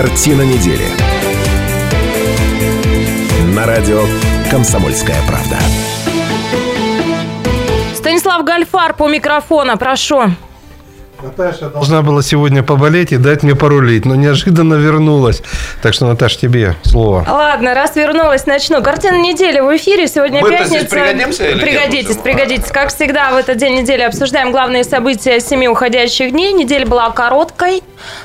Картина недели. На радио «Комсомольская правда». Станислав Гальфар по микрофона, прошу. Наташа должна была сегодня поболеть и дать мне порулить, но неожиданно вернулась. Так что, Наташ, тебе слово. Ладно, раз вернулась, начну. Картина недели в эфире. Сегодня Мы-то пятница. здесь пригодимся или нет Пригодитесь, вообще? пригодитесь. Как всегда, в этот день недели обсуждаем главные события семи уходящих дней. Неделя была короткой,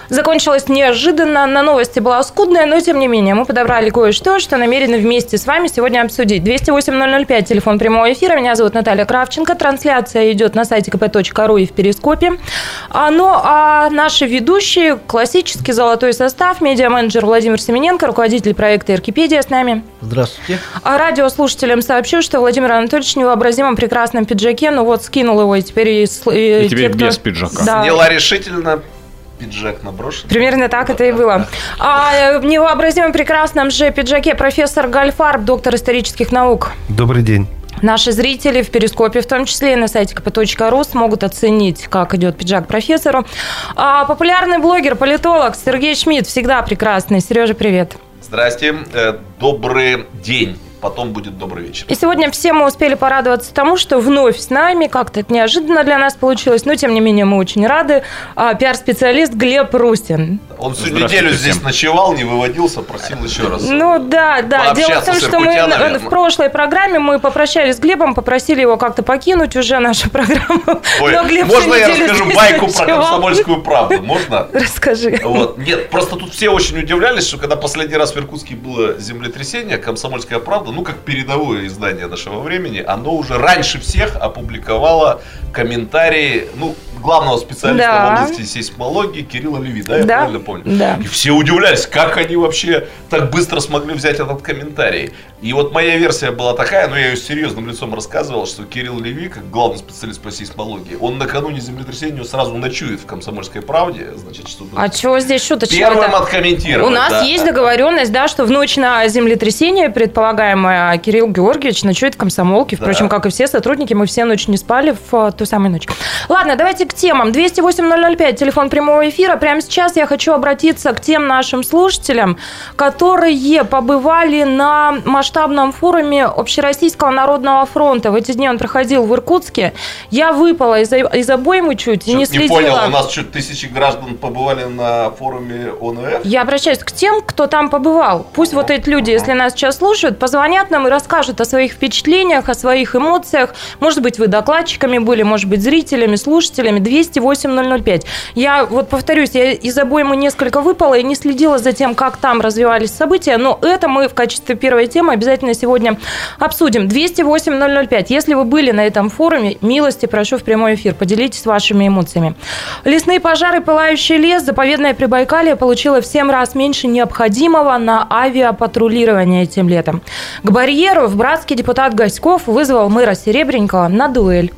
закончилась неожиданно. На новости была скудная, но тем не менее мы подобрали кое-что, что намерены вместе с вами сегодня обсудить. 208-005, телефон прямого эфира. Меня зовут Наталья Кравченко. Трансляция идет на сайте kp.ru и в Перископе. А, ну, а наши ведущие, классический золотой состав, медиа-менеджер Владимир Семененко, руководитель проекта «Эркипедия» с нами. Здравствуйте. А радиослушателям сообщу, что Владимир Анатольевич в невообразимом прекрасном пиджаке, ну вот скинул его, и теперь и, и И теперь те, кто- без пиджака. Да. Сняла решительно, пиджак наброшен. Примерно так это и было. А в невообразимом прекрасном же пиджаке профессор Гальфарб, доктор исторических наук. Добрый день. Наши зрители в Перископе, в том числе и на сайте kp.ru, смогут оценить, как идет пиджак профессору. А популярный блогер, политолог Сергей Шмидт, всегда прекрасный. Сережа, привет. Здрасте, э, добрый день. Потом будет добрый вечер. И сегодня все мы успели порадоваться тому, что вновь с нами, как-то это неожиданно для нас получилось, но тем не менее мы очень рады, а, пиар-специалист Глеб Рустин. Он всю неделю всем. здесь ночевал, не выводился, просил еще раз. Ну да, да. Дело в том, что мы Иркутянами, на- в наверное. прошлой программе мы попрощались с Глебом, попросили его как-то покинуть уже нашу программу. Ой, Но Глеб можно я расскажу байку про ночевал. комсомольскую правду? Можно? Расскажи. Вот. Нет, просто тут все очень удивлялись, что когда последний раз в Иркутске было землетрясение, «Комсомольская правда», ну, как передовое издание нашего времени, оно уже раньше всех опубликовало комментарии, ну, главного специалиста Да. в области сейсмологии Кирилла Леви, да, я Да, правильно помню? да. И все удивлялись, как они вообще так быстро смогли взять этот комментарий. И вот моя версия была такая, но я ее серьезным лицом рассказывал, что Кирилл Леви, как главный специалист по сейсмологии, он накануне землетрясения сразу ночует в «Комсомольской правде», значит, чтобы А чего здесь шуточка? первым откомментировать. У нас да. есть договоренность, да, что в ночь на землетрясение, предполагаемое, Кирилл Георгиевич ночует в комсомолке. Впрочем, Да. как и все сотрудники, мы все ночь не спали в а, ту самую ночь. Ладно, давайте к темам. 208-005, телефон прямого эфира. Прямо сейчас я хочу обратиться к тем нашим слушателям, которые побывали на масштабном форуме Общероссийского народного фронта. В эти дни он проходил в Иркутске. Я выпала из, из обоймы чуть, и Чё-то не не следила. понял, у нас что, тысячи граждан побывали на форуме ОНФ? Я обращаюсь к тем, кто там побывал. Пусть вот эти люди, если нас сейчас слушают, позвонят нам и расскажут о своих впечатлениях, о своих эмоциях. Может быть, вы докладчиками были, может быть, зрителями, слушателями. 208-005. Я вот повторюсь, я из обоймы несколько выпала и не следила за тем, как там развивались события, но это мы в качестве первой темы обязательно сегодня обсудим. 208-005. Если вы были на этом форуме, милости прошу в прямой эфир, поделитесь вашими эмоциями. Лесные пожары, пылающий лес, заповедное Прибайкалье получило в 7 раз меньше необходимого на авиапатрулирование этим летом. К барьеру в братский депутат Гаськов вызвал мэра Серебренникова на дуэль.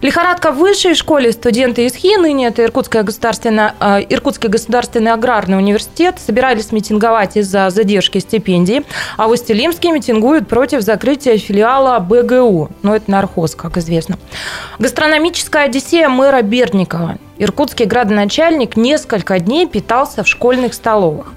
Лихорадка в высшей школе студенты из ХИ, ныне это Иркутская государственная, э, Иркутский государственный аграрный университет, собирались митинговать из-за задержки стипендий, а в Устилимске митингуют против закрытия филиала БГУ, ну это нархоз, как известно. Гастрономическая одиссея мэра Бердникова. Иркутский градоначальник несколько дней питался в школьных столовых.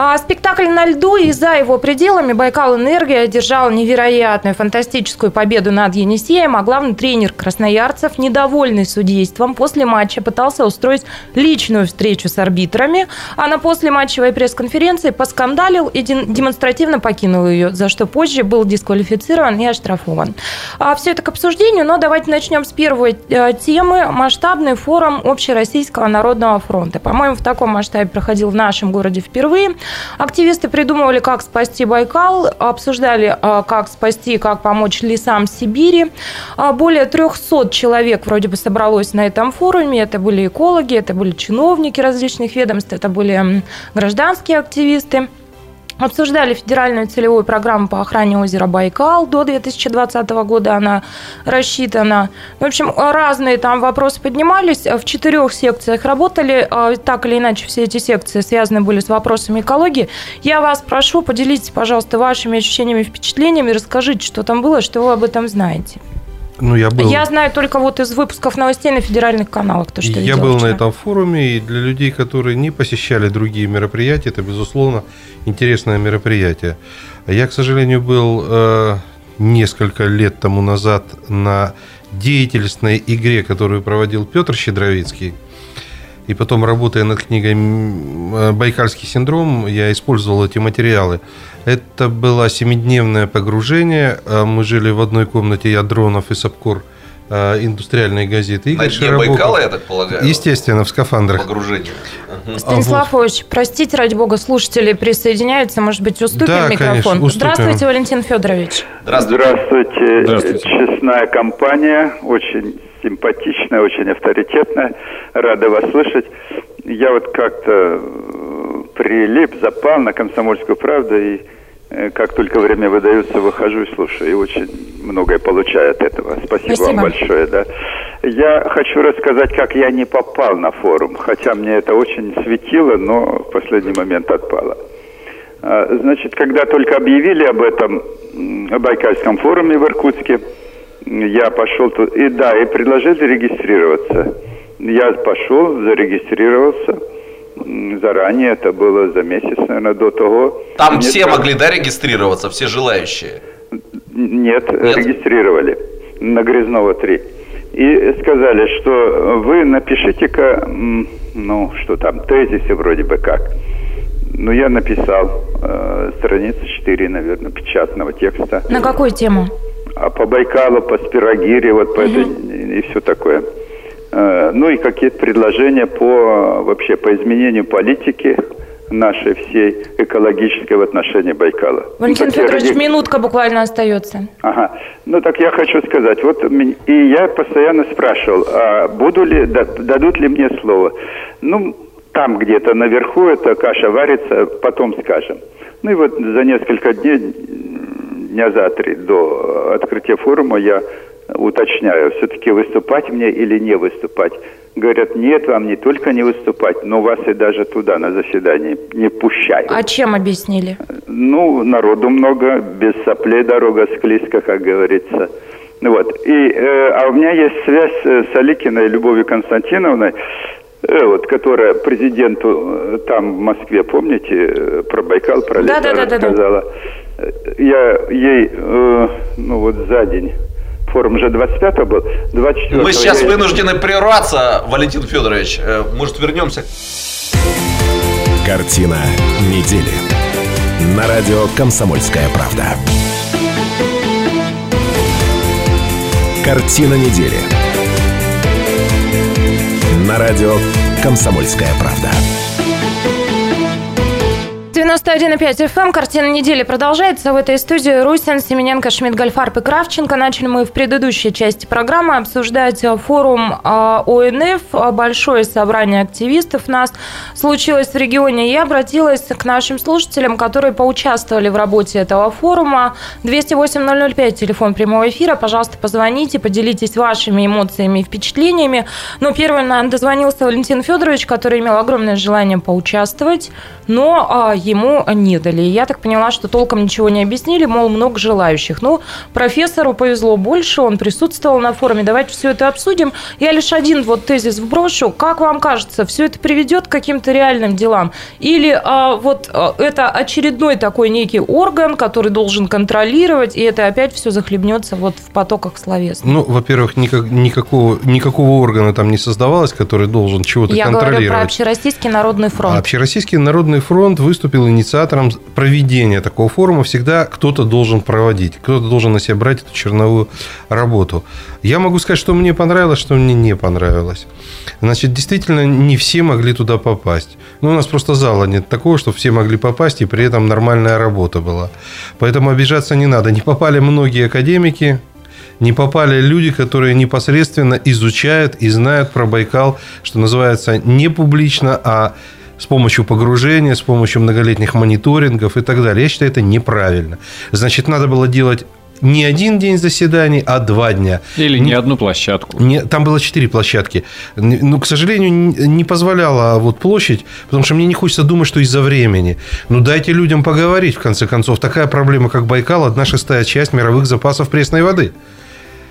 А спектакль на льду и за его пределами Байкал Энергия одержал невероятную фантастическую победу над Енисеем, а главный тренер красноярцев, недовольный судейством, после матча пытался устроить личную встречу с арбитрами, а на послематчевой пресс-конференции поскандалил и дем- демонстративно покинул ее, за что позже был дисквалифицирован и оштрафован. А все это к обсуждению, но давайте начнем с первой э, темы. Масштабный форум Общероссийского народного фронта. По-моему, в таком масштабе проходил в нашем городе впервые. Активисты придумывали, как спасти Байкал, обсуждали, а, как спасти, как помочь лесам Сибири. А, Более 300 человек вроде бы собралось на этом форуме. Это были экологи, это были чиновники различных ведомств, это были гражданские активисты. Обсуждали федеральную целевую программу по охране озера Байкал. До 2020 года она рассчитана. В общем, разные там вопросы поднимались. В четырех секциях работали. А, Так или иначе, все эти секции связаны были с вопросами экологии. Я вас прошу, поделитесь, пожалуйста, вашими ощущениями, впечатлениями. Расскажите, что там было, что вы об этом знаете. Ну, я был... Я знаю только вот из выпусков новостей на федеральных каналах, то, что Я был на вчера. этом форуме, и для людей, которые не посещали другие мероприятия, это, безусловно, интересное мероприятие. Я, к сожалению, был э, несколько лет тому назад на деятельностной игре, которую проводил Петр Щедровицкий. И потом, работая над книгой э, «Байкальский синдром», я использовал эти материалы. Это было семидневное погружение. Э, Мы жили в одной комнате, я, Дронов и Сапкор э, индустриальной газеты. На Игорь дне Широбоков. Байкала, я так полагаю. Естественно, в скафандрах. Погружение. Мгм. Станислав Ильич, простите, ради бога, слушатели присоединяются, может быть, уступим Да, микрофон. конечно, уступим. Здравствуйте, Валентин Федорович. Здравствуйте. Здравствуйте. Здравствуйте. Честная компания, очень симпатичная, очень авторитетная. Рада вас слышать. Я вот как-то прилип, запал на комсомольскую правду и э, как только время выдается, выхожу и слушаю. И очень многое получаю от этого. Спасибо, Спасибо. вам большое. Да. Я хочу рассказать, как я не попал на форум. Хотя мне это очень светило, но в последний момент отпало. А, Значит, когда только объявили об этом о Байкальском форуме в Иркутске, я пошел тут, и да, и предложили регистрироваться. Я пошел, зарегистрировался заранее, это было за месяц, наверное, до того. Там Мне все сказали- могли, да, регистрироваться, все желающие? Нет, Нет? регистрировали на Грязнова 3. И сказали, что вы напишите-ка, ну, что там, тезисы вроде бы как. Ну, я написал э, страница 4, наверное, печатного текста. На какую тему? А по Байкалу, по Спирогире, вот по этой, и все такое. Э, Ну и какие-то предложения по вообще по изменению политики нашей всей экологической в отношении Байкала. Валентин Ну, Федорович, ради- минутка буквально остается. Ага. Ну так я хочу сказать, вот и я постоянно спрашивал, а буду ли, да- дадут ли мне слово. Ну, там где-то наверху эта каша варится, потом скажем. Ну и вот за несколько дней, дня за три до открытия форума я уточняю, все-таки выступать мне или не выступать. Говорят, нет, вам не только не выступать, но вас и даже туда, на заседание, не пущают. А чем объяснили? Ну, народу много, без соплей дорога склизко, как говорится. Вот. И, э, а у меня есть связь э, с Аликиной Любовью Константиновной, э, вот, которая президенту э, там в Москве, помните, э, про Байкал, про лето Да-да-да-да-да. рассказала. Э, Я ей, э, ну вот за день, форум же 25 был, 24 Мы сейчас я- вынуждены прерваться, Валентин Федорович. Э, Может, вернемся? Картина недели. На радио «Комсомольская правда». Картина недели. На радио «Комсомольская правда». 91,5 FM. Картина недели продолжается. В этой студии Русин, Семененко, Шмидт, Гольфарб и Кравченко. Начали мы в предыдущей части программы обсуждать э, форум э, ОНФ. Большое собрание активистов нас случилось в регионе. Я обратилась к нашим слушателям, которые поучаствовали в работе этого форума. 208-005, телефон прямого эфира. Пожалуйста, позвоните, поделитесь вашими эмоциями и впечатлениями. Но первым нам дозвонился Валентин Федорович, который имел огромное желание поучаствовать, но а, ему не дали. И я так поняла, что толком ничего не объяснили, мол, много желающих. Ну, профессору повезло больше, он присутствовал на форуме. Давайте все это обсудим. Я лишь один вот тезис вброшу. Как вам кажется, все это приведет к каким-то реальным делам? Или а, вот а, это очередной такой некий орган, который должен контролировать, и это опять все захлебнется вот в потоках словес? Ну, во-первых, никак- никакого, никакого органа там не создавалось, который должен чего-то Я говорю про контролировать. Общероссийский народный фронт. А Общероссийский народный фронт выступил инициатором проведения такого форума. Всегда кто-то должен проводить, кто-то должен на себя брать эту черновую работу. Я могу сказать, что мне понравилось, что мне не понравилось. Значит, действительно, не все могли туда попасть. Ну, у нас просто зала нет такого, чтобы все могли попасть, и при этом нормальная работа была. Поэтому обижаться не надо. Не попали многие академики, не попали люди, которые непосредственно изучают и знают про Байкал, что называется, не публично, а с помощью погружения, с помощью многолетних мониторингов и так далее. Я считаю, это неправильно. Значит, надо было делать не один день заседаний, а два дня. Или не одну площадку. Не, там было четыре площадки. Ну, к сожалению, не не позволяла вот площадь, потому что мне не хочется думать, что из-за времени. Ну, дайте людям поговорить, в конце концов. Такая проблема, как Байкал, одна шестая часть мировых запасов пресной воды.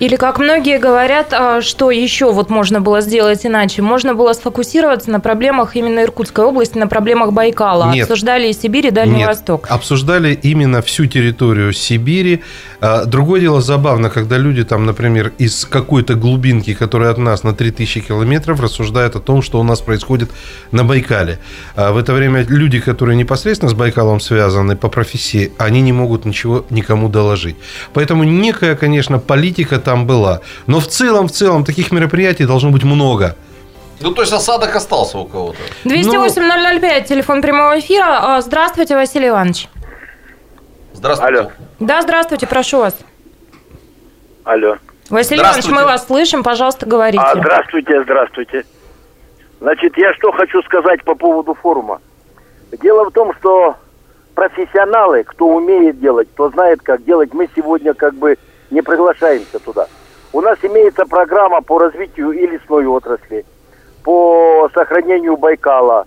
Или, как многие говорят, а, что еще вот можно было сделать иначе? Можно было сфокусироваться на проблемах именно Иркутской области, на проблемах Байкала. Нет. Обсуждали и Сибирь, и Дальний Нет, Восток. обсуждали именно всю территорию Сибири. А, Другое дело забавно, когда люди там, например, из какой-то глубинки, которая от нас на 3000 километров, рассуждают о том, что у нас происходит на Байкале. А В это время люди, которые непосредственно с Байкалом связаны по профессии, они не могут ничего никому доложить. Поэтому некая, конечно, политика там была. Но в целом, в целом, таких мероприятий должно быть много. Ну, то есть осадок остался у кого-то. 208-005, телефон прямого эфира. А, Здравствуйте, Василий Иванович. Здравствуйте. Алло. Да, здравствуйте, прошу вас. Алло. Василий Иванович, мы вас слышим, пожалуйста, говорите. А, здравствуйте, здравствуйте. Значит, я что хочу сказать по поводу форума. Дело в том, что профессионалы, кто умеет делать, кто знает, как делать, мы сегодня как бы не приглашаемся туда. У нас имеется программа по развитию и лесной отрасли, по сохранению Байкала,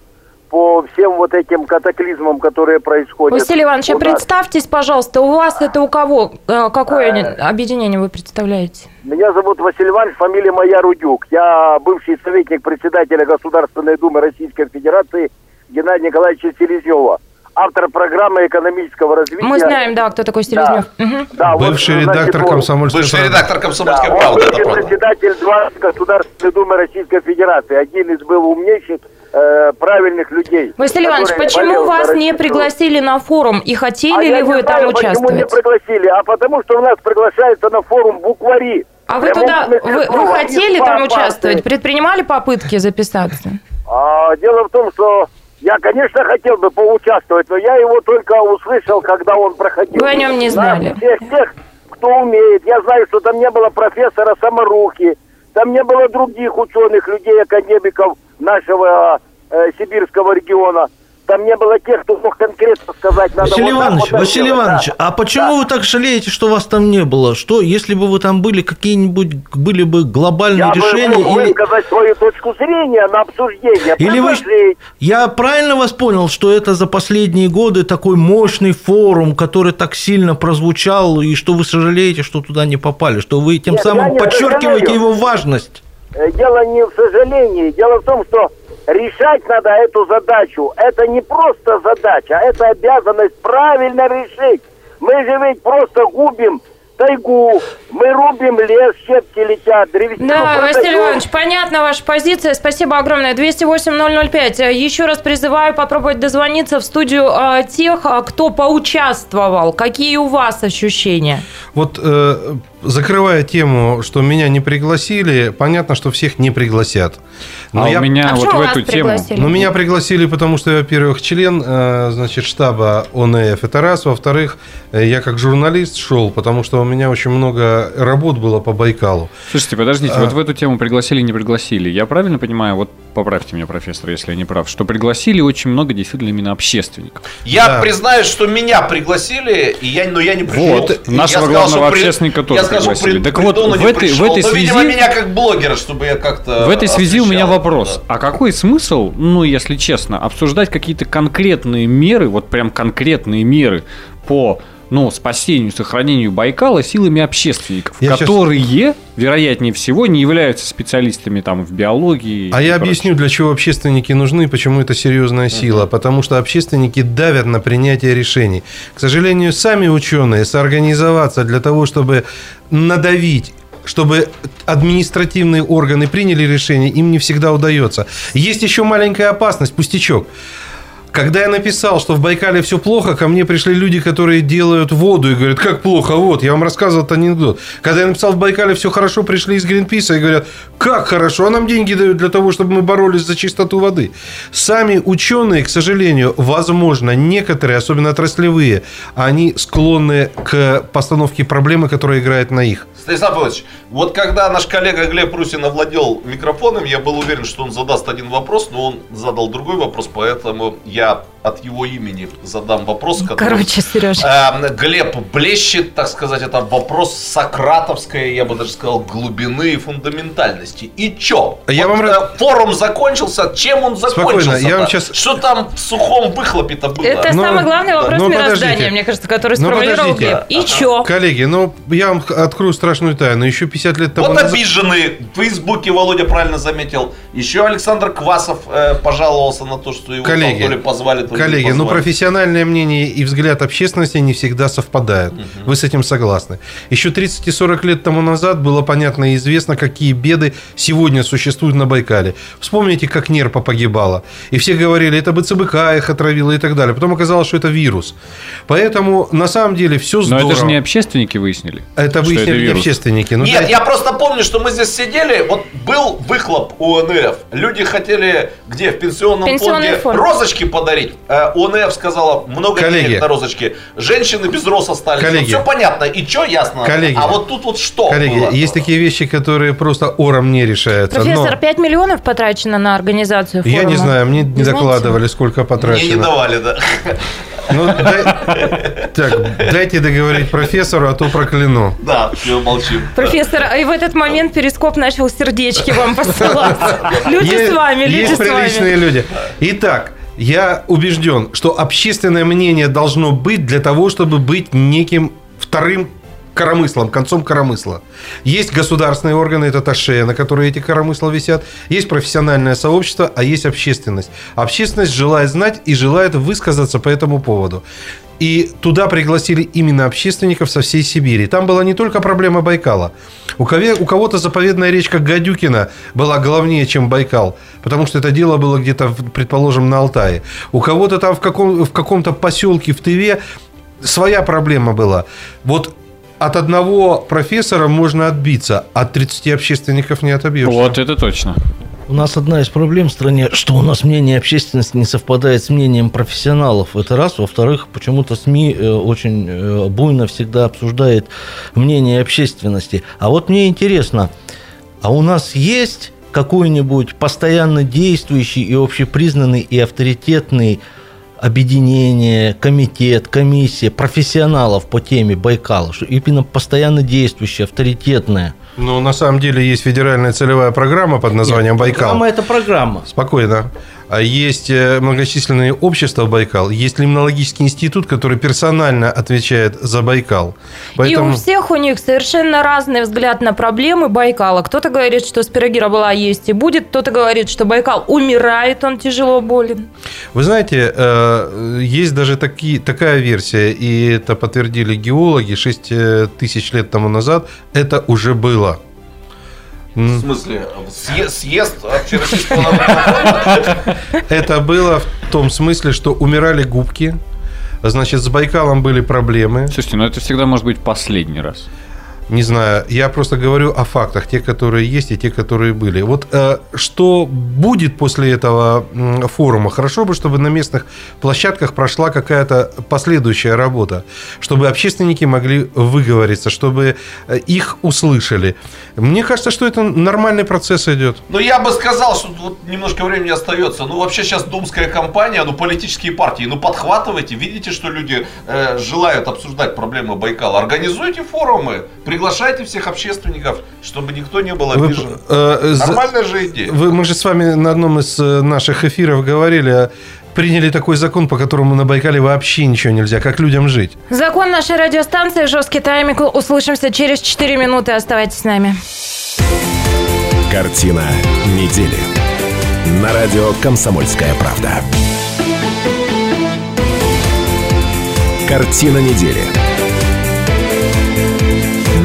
по всем вот этим катаклизмам, которые происходят. Василий Иванович, а представьтесь, пожалуйста, у вас это у кого? Э, Какое объединение вы представляете? Меня зовут Василий Иванович, фамилия моя Рудюк. Я бывший советник председателя Государственной Думы Российской Федерации Геннадия Николаевича Селезнева. Автор программы экономического развития. Мы знаем, да, кто такой Селезнев. Да, вот, Бывший значит, редактор вот, комсомольской Бывший редактор «Комсомольской да, он правды», бывший правда. председатель два Государственной Думы Российской Федерации. Один из был умнейших, э, правильных людей. Василий Иванович, почему вас не пригласили на форум и хотели А ли вы там знаю, Почему не участвовать? пригласили? А потому что у нас приглашается на форум буквари. А вы туда, вы, вы хотели там партии. участвовать? Предпринимали попытки записаться? А, дело в том, что я, конечно, хотел бы поучаствовать, но я его только услышал, когда он проходил. Вы о нем не знали. Да, всех тех, кто умеет. Я знаю, что там не было профессора Самарухи, там не было других ученых, людей, академиков нашего э, сибирского региона. Там не было тех, кто мог конкретно сказать. Надо Василий вот так, Иванович, вот Василий делать. Иванович, Да. а почему вы так жалеете, что вас там не было? Что, если бы вы там были, какие-нибудь были бы глобальные Я решения? бы мог или... свою точку зрения на обсуждение. Или вы... Я правильно вас понял, что это за последние годы такой мощный форум, который так сильно прозвучал, и что вы сожалеете, что туда не попали, что вы тем Нет, я самым подчеркиваете сожалею. его важность? Э, Дело не в сожалении, дело в том, что решать надо эту задачу. Это не просто задача, а это обязанность правильно решить. Мы же ведь просто губим тайгу, мы рубим лес, щепки летят, древесину Да, продаем. Василий Иванович, понятна ваша позиция. Спасибо огромное. 208-005. Еще раз призываю попробовать дозвониться в студию а, тех, а, кто поучаствовал. Какие у вас ощущения? Вот э, закрывая тему, что меня не пригласили, понятно, что всех не пригласят. Но а я- у меня а вот в эту тему... пригласили? Ну, меня пригласили, потому что я, во-первых, член э, значит, штаба ОНФ, это раз. Во-вторых, э, я как журналист шел, потому что у меня очень много работ было по Байкалу. Слушайте, подождите, А. вот в эту тему пригласили, не пригласили. Я правильно понимаю, вот поправьте меня, профессор, если я не прав, что пригласили очень много действительно именно общественников. Я Да. признаюсь, что меня пригласили, и я, но я не пришел. Вот, Я нашего сказал, главного при- общественника тоже пригласили. при- Так вот, в этой- в пришел. этой Но, видимо, связи- меня как блогера, чтобы я как-то В этой связи у меня освещал. вопрос. Да. А какой смысл, ну, если честно, обсуждать какие-то конкретные меры, вот прям конкретные меры по ну, спасению, сохранению Байкала силами общественников, Я которые, вероятнее всего, не являются специалистами там в биологии. А я прочее. объясню, для чего общественники нужны, почему это серьезная сила. Потому что общественники давят на принятие решений. К сожалению, сами ученые соорганизоваться для того, чтобы надавить чтобы административные органы приняли решение, им не всегда удается. Есть еще маленькая опасность, пустячок. Когда я написал, что в Байкале все плохо, ко мне пришли люди, которые делают воду и говорят, как плохо, вот, я вам рассказывал этот анекдот. Когда я написал, в Байкале все хорошо, пришли из Гринписа и говорят, как хорошо, а нам деньги дают для того, чтобы мы боролись за чистоту воды. Сами ученые, к сожалению, возможно, некоторые, особенно отраслевые, они склонны к постановке проблемы, которая играет на их. Станислав Павлович, вот когда наш коллега Глеб Русин овладел микрофоном, я был уверен, что он задаст один вопрос, но он задал другой вопрос, поэтому я от его имени задам вопрос, который... Короче, Сереж. Э, Глеб блещет, так сказать, это вопрос сократовской, я бы даже сказал, глубины и фундаментальности. И чё? Я Вот, вам э, Форум закончился, чем он закончился? я вам щас- Что там в сухом выхлопе-то было? Это Ну, самый главный вопрос ну, мироздания, подождите. мне кажется, который Ну, сформулировал. Глеб. И чё? Коллеги, ну я вам открою страшную тайну. Еще 50 лет тому Вот назад... обиженный. В Фейсбуке Володя правильно заметил. Еще Александр Квасов э, пожаловался на то, что его там Коллеги, то ли позвали, то ли не коллеги, ну профессиональное мнение и взгляд общественности не всегда совпадают. Вы с этим согласны. Еще 30 и 40 лет тому назад было понятно и известно, какие беды сегодня существуют на Байкале. Вспомните, как нерпа погибала. И все говорили, это БЦБК их отравило и так далее. Потом оказалось, что это вирус. Поэтому на самом деле все Но здорово. это же не общественники выяснили. Это выяснили не вирус. общественники. Ну, Нет, дайте- я просто помню, что мы здесь сидели, вот был выхлоп у ОНФ. Люди хотели, где, в пенсионном Пенсионный фонде, фонд. розочки подарить. Э, ОНФ сказала, много Коллеги. денег на розочки. Женщины без роз остались. Коллеги. все понятно. И что ясно? Коллеги. А вот тут вот что Коллеги, было? есть такие вещи, которые просто ором не решаются. но- Профессор, 5 миллионов потрачено на организацию форума. Я не знаю, мне не знаете? докладывали, сколько Мне потрачено. не давали, да. Ну, дай- Так, дайте договорить профессору, а то прокляну. Да, все, молчим. Профессор, и в этот момент перископ начал сердечки вам посылать. Люди Есть- с вами, люди Есть с приличные вами. люди. Итак, я убежден, что общественное мнение должно быть для того, чтобы быть неким вторым коромыслом, концом коромысла. Есть государственные органы, это ТАШЕ, на которые эти коромысла висят. Есть профессиональное сообщество, а есть общественность. Общественность желает знать и желает высказаться по этому поводу. И туда пригласили именно общественников со всей Сибири. Там была не только проблема Байкала. У кого-то заповедная речка Гадюкина была главнее, чем Байкал, потому что это дело было где-то, предположим, на Алтае. У кого-то там в, каком, в каком-то поселке в Тыве своя проблема была. Вот от одного профессора можно отбиться, от 30 общественников не отобьешься. Вот это точно. У нас одна из проблем в стране, что у нас мнение общественности не совпадает с мнением профессионалов. Это раз. Во-вторых, почему-то СМИ э, очень э, буйно всегда обсуждает мнение общественности. А вот мне интересно, а у нас есть какой-нибудь постоянно действующий и общепризнанный и авторитетный объединение, комитет, комиссия профессионалов по теме Байкала, что именно постоянно действующее, авторитетное. Но на самом деле есть федеральная целевая программа под названием «Байкал». Программа – это программа. Спокойно. А есть э, многочисленные общества Байкал, есть лимнологический институт, который персонально отвечает за Байкал. И у всех у них совершенно разный взгляд на проблемы Байкала. Кто-то говорит, что спирогира была есть и будет, кто-то говорит, что Байкал умирает, он тяжело болен. Вы знаете, э, есть даже такие, такая версия, и это подтвердили геологи 6 тысяч лет тому назад, это уже было. В смысле, съе- съезд общероссийского народного? Это было в том смысле, что умирали губки, значит, с Байкалом были проблемы. Слушайте, ну это всегда может быть последний раз. Не знаю, я просто говорю о фактах, те, которые есть, и те, которые были. Вот э, что будет после этого форума? Хорошо бы, чтобы на местных площадках прошла какая-то последующая работа, чтобы общественники могли выговориться, чтобы э, их услышали. Мне кажется, что это нормальный процесс идет. Ну, я бы сказал, что вот немножко времени остается. Ну, вообще сейчас думская кампания, ну, политические партии, ну, подхватывайте. Видите, что люди э, желают обсуждать проблемы Байкала. Организуйте форумы, приглашайте всех общественников, чтобы никто не был Вы, обижен. э, за- Нормальная же идея. вы- мы же с вами на одном из э, наших эфиров говорили, а, приняли такой закон, по которому на Байкале вообще ничего нельзя. Как людям жить? Закон нашей радиостанции, жесткий тайминг. Услышимся через 4 минуты. Оставайтесь с нами. Картина недели. На радио «Комсомольская правда». Картина недели.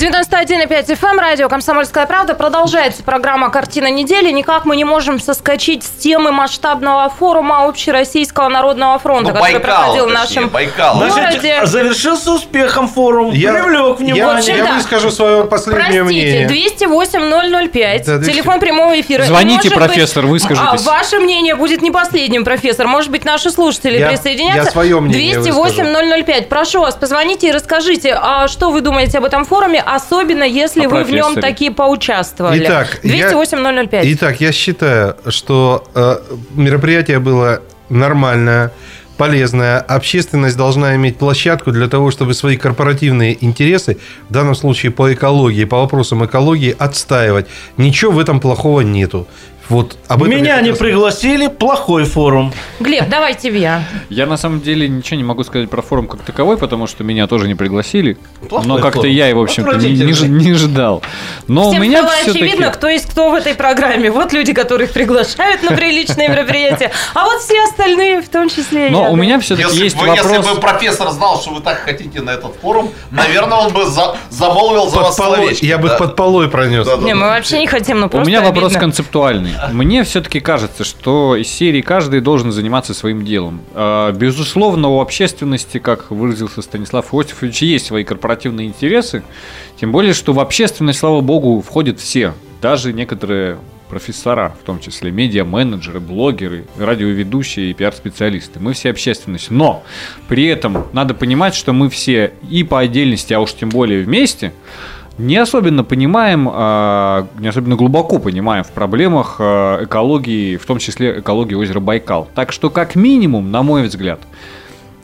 91,5 FM, радио «Комсомольская правда». Продолжается программа «Картина недели». Никак мы не можем соскочить с темы масштабного форума Общероссийского народного фронта, Ну, который Байкал, проходил в точнее, нашем Байкал. городе. Завершился успехом форум, Я- привлек Я, внимание. общем, я да. выскажу свое последнее Простите, мнение. 208-005, Да, 200. телефон прямого эфира. Звоните, может быть, профессор, выскажитесь. а, ваше мнение будет не последним, профессор. Может быть, наши слушатели Я- присоединятся. я свое мнение 208-005. Прошу вас, позвоните и расскажите, а что вы думаете об этом форуме, особенно если вы в нем такие поучаствовали. Итак, я- 208-005. Итак, я считаю, что э, мероприятие было нормальное, полезное. Общественность должна иметь площадку для того, чтобы свои корпоративные интересы, в данном случае по экологии, по вопросам экологии, отстаивать. Ничего в этом плохого нету. Вот об этом Меня не пригласили, плохой форум. Глеб, давай тебе. Я на самом деле ничего не могу сказать про форум как таковой, потому что меня тоже не пригласили. Плохой но как-то форум. я и, в общем-то, не, не не ждал. Но Всем у меня стало все-таки... очевидно, кто есть кто в этой программе. Вот люди, которых приглашают на приличные мероприятия, а вот все остальные, в том числе и Но у меня все-таки есть вопрос... если бы профессор знал, что вы так хотите на этот форум, наверное, он бы за- замолвил за вас я бы под полой пронес. Не, мы вообще не хотим, ну У просто меня вопрос концептуальный. Мне все-таки кажется, что из серии каждый должен заниматься своим делом. А, Безусловно, у общественности, как выразился Станислав Иосифович, есть свои корпоративные интересы. Тем более, что в общественность, слава богу, входят все. Даже некоторые профессора, в том числе медиа-менеджеры, блогеры, радиоведущие и пиар-специалисты. Мы все общественность. Но при этом надо понимать, что мы все и по отдельности, а уж тем более вместе, не особенно понимаем, а, не особенно глубоко понимаем в проблемах а, экологии, в том числе экологии озера Байкал. Так что, как минимум, на мой взгляд,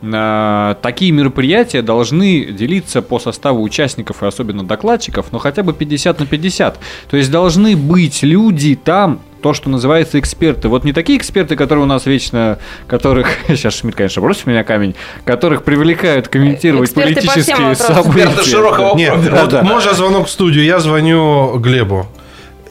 а, такие мероприятия должны делиться по составу участников и особенно докладчиков, но хотя бы 50 на 50. То есть должны быть люди там, то, что называется эксперты. Вот не такие эксперты, которые у нас вечно, которых, сейчас Шмидт, конечно, бросит меня камень, которых привлекают комментировать Эксперты по всем политические вопросам. события. Эксперты широкого Нет, профиля. вот можно звонок в студию, я звоню Глебу.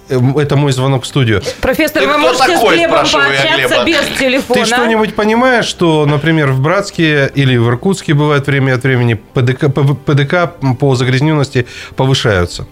Эм, Это мой звонок в студию. Профессор, Ты вы можете такой, с Глебом пообщаться Глеба? без телефона. Ты что-нибудь понимаешь, что, например, в Братске или в Иркутске бывает время от времени ПДК, ПДК по загрязненности повышаются?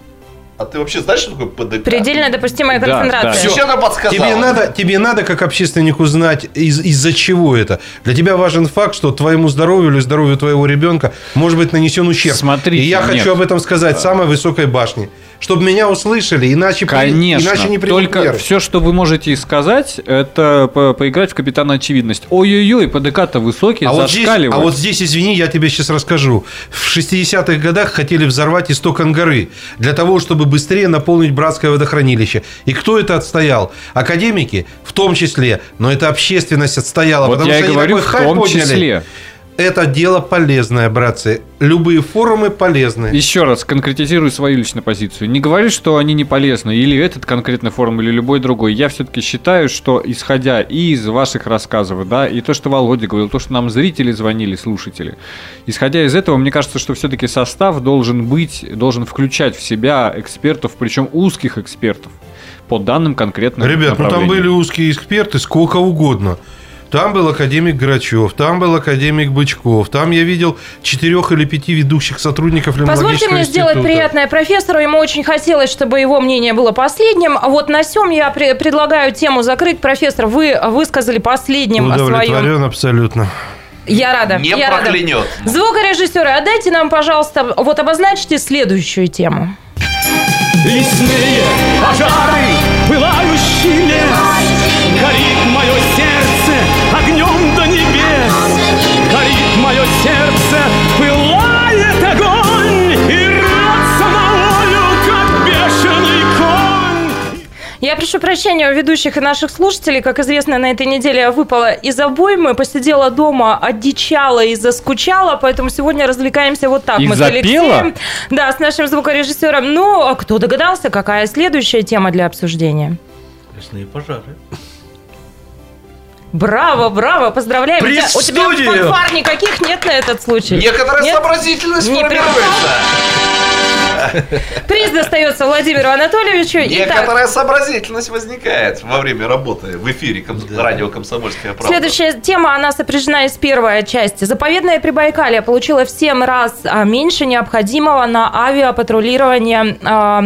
А ты вообще знаешь, что такое ПДК? Предельно допустимая Да, концентрация. да. Священно подсказал. Тебе надо, тебе надо, как общественнику, знать, из- из-за чего это. Для тебя важен факт, что твоему здоровью или здоровью твоего ребенка может быть нанесен ущерб. Смотрите, И я нет. хочу об этом сказать с самой высокой башни. Чтобы меня услышали, иначе, при- Конечно. иначе не примут Только меры. все, что вы можете сказать, это по- поиграть в капитана очевидность. Ой-ой-ой, ПДК-то высокий, А вот, здесь, а вот здесь, извини, я тебе сейчас расскажу. В 60-х годах хотели взорвать исток Ангары для того, чтобы быстрее наполнить братское водохранилище. И кто это отстоял? Академики в том числе, но это общественность отстояла. Вот потому я что и они говорю, в том подняли. числе. Это дело полезное, братцы. Любые форумы полезны. Еще раз конкретизирую свою личную позицию. Не говорю, что они не полезны, или этот конкретный форум, или любой другой. Я все-таки считаю, что исходя из ваших рассказов, да, и то, что Володя говорил, то, что нам зрители звонили, слушатели, исходя из этого, мне кажется, что все-таки состав должен быть, должен включать в себя экспертов, причем узких экспертов по данным конкретным Ребят, ну там были узкие эксперты, сколько угодно. Там был академик Грачев, там был академик Бычков, там я видел четырех или пяти ведущих сотрудников Позвольте мне сделать приятное профессору. Ему очень хотелось, чтобы его мнение было последним. А вот на сём я пре- предлагаю тему закрыть. Профессор, вы высказали последним о своем... Удовлетворен абсолютно. Я рада. Не я рада. проклянет. Звукорежиссеры, отдайте нам, пожалуйста, вот обозначьте следующую тему. Лесные пожары, пылающий лес Горит мое сердце Я прошу прощения у ведущих и наших слушателей. Как известно, на этой неделе я выпала из обоймы, посидела дома, одичала и заскучала, поэтому сегодня развлекаемся вот так. И Мы с запела? Алексеем, да, с нашим звукорежиссером. Ну, а кто догадался, какая следующая тема для обсуждения? Лесные пожары. Браво, браво, поздравляем. У тебя- У тебя фанфар никаких нет на этот случай? Некоторая Нет? сообразительность Не формируется. Приз достается Владимиру Анатольевичу. Некоторая сообразительность возникает во время работы в эфире радио «Комсомольская правда». Следующая тема, она сопряжена из первой части. Заповедное Прибайкалье получило в 7 раз а, меньше необходимого на авиапатрулирование а,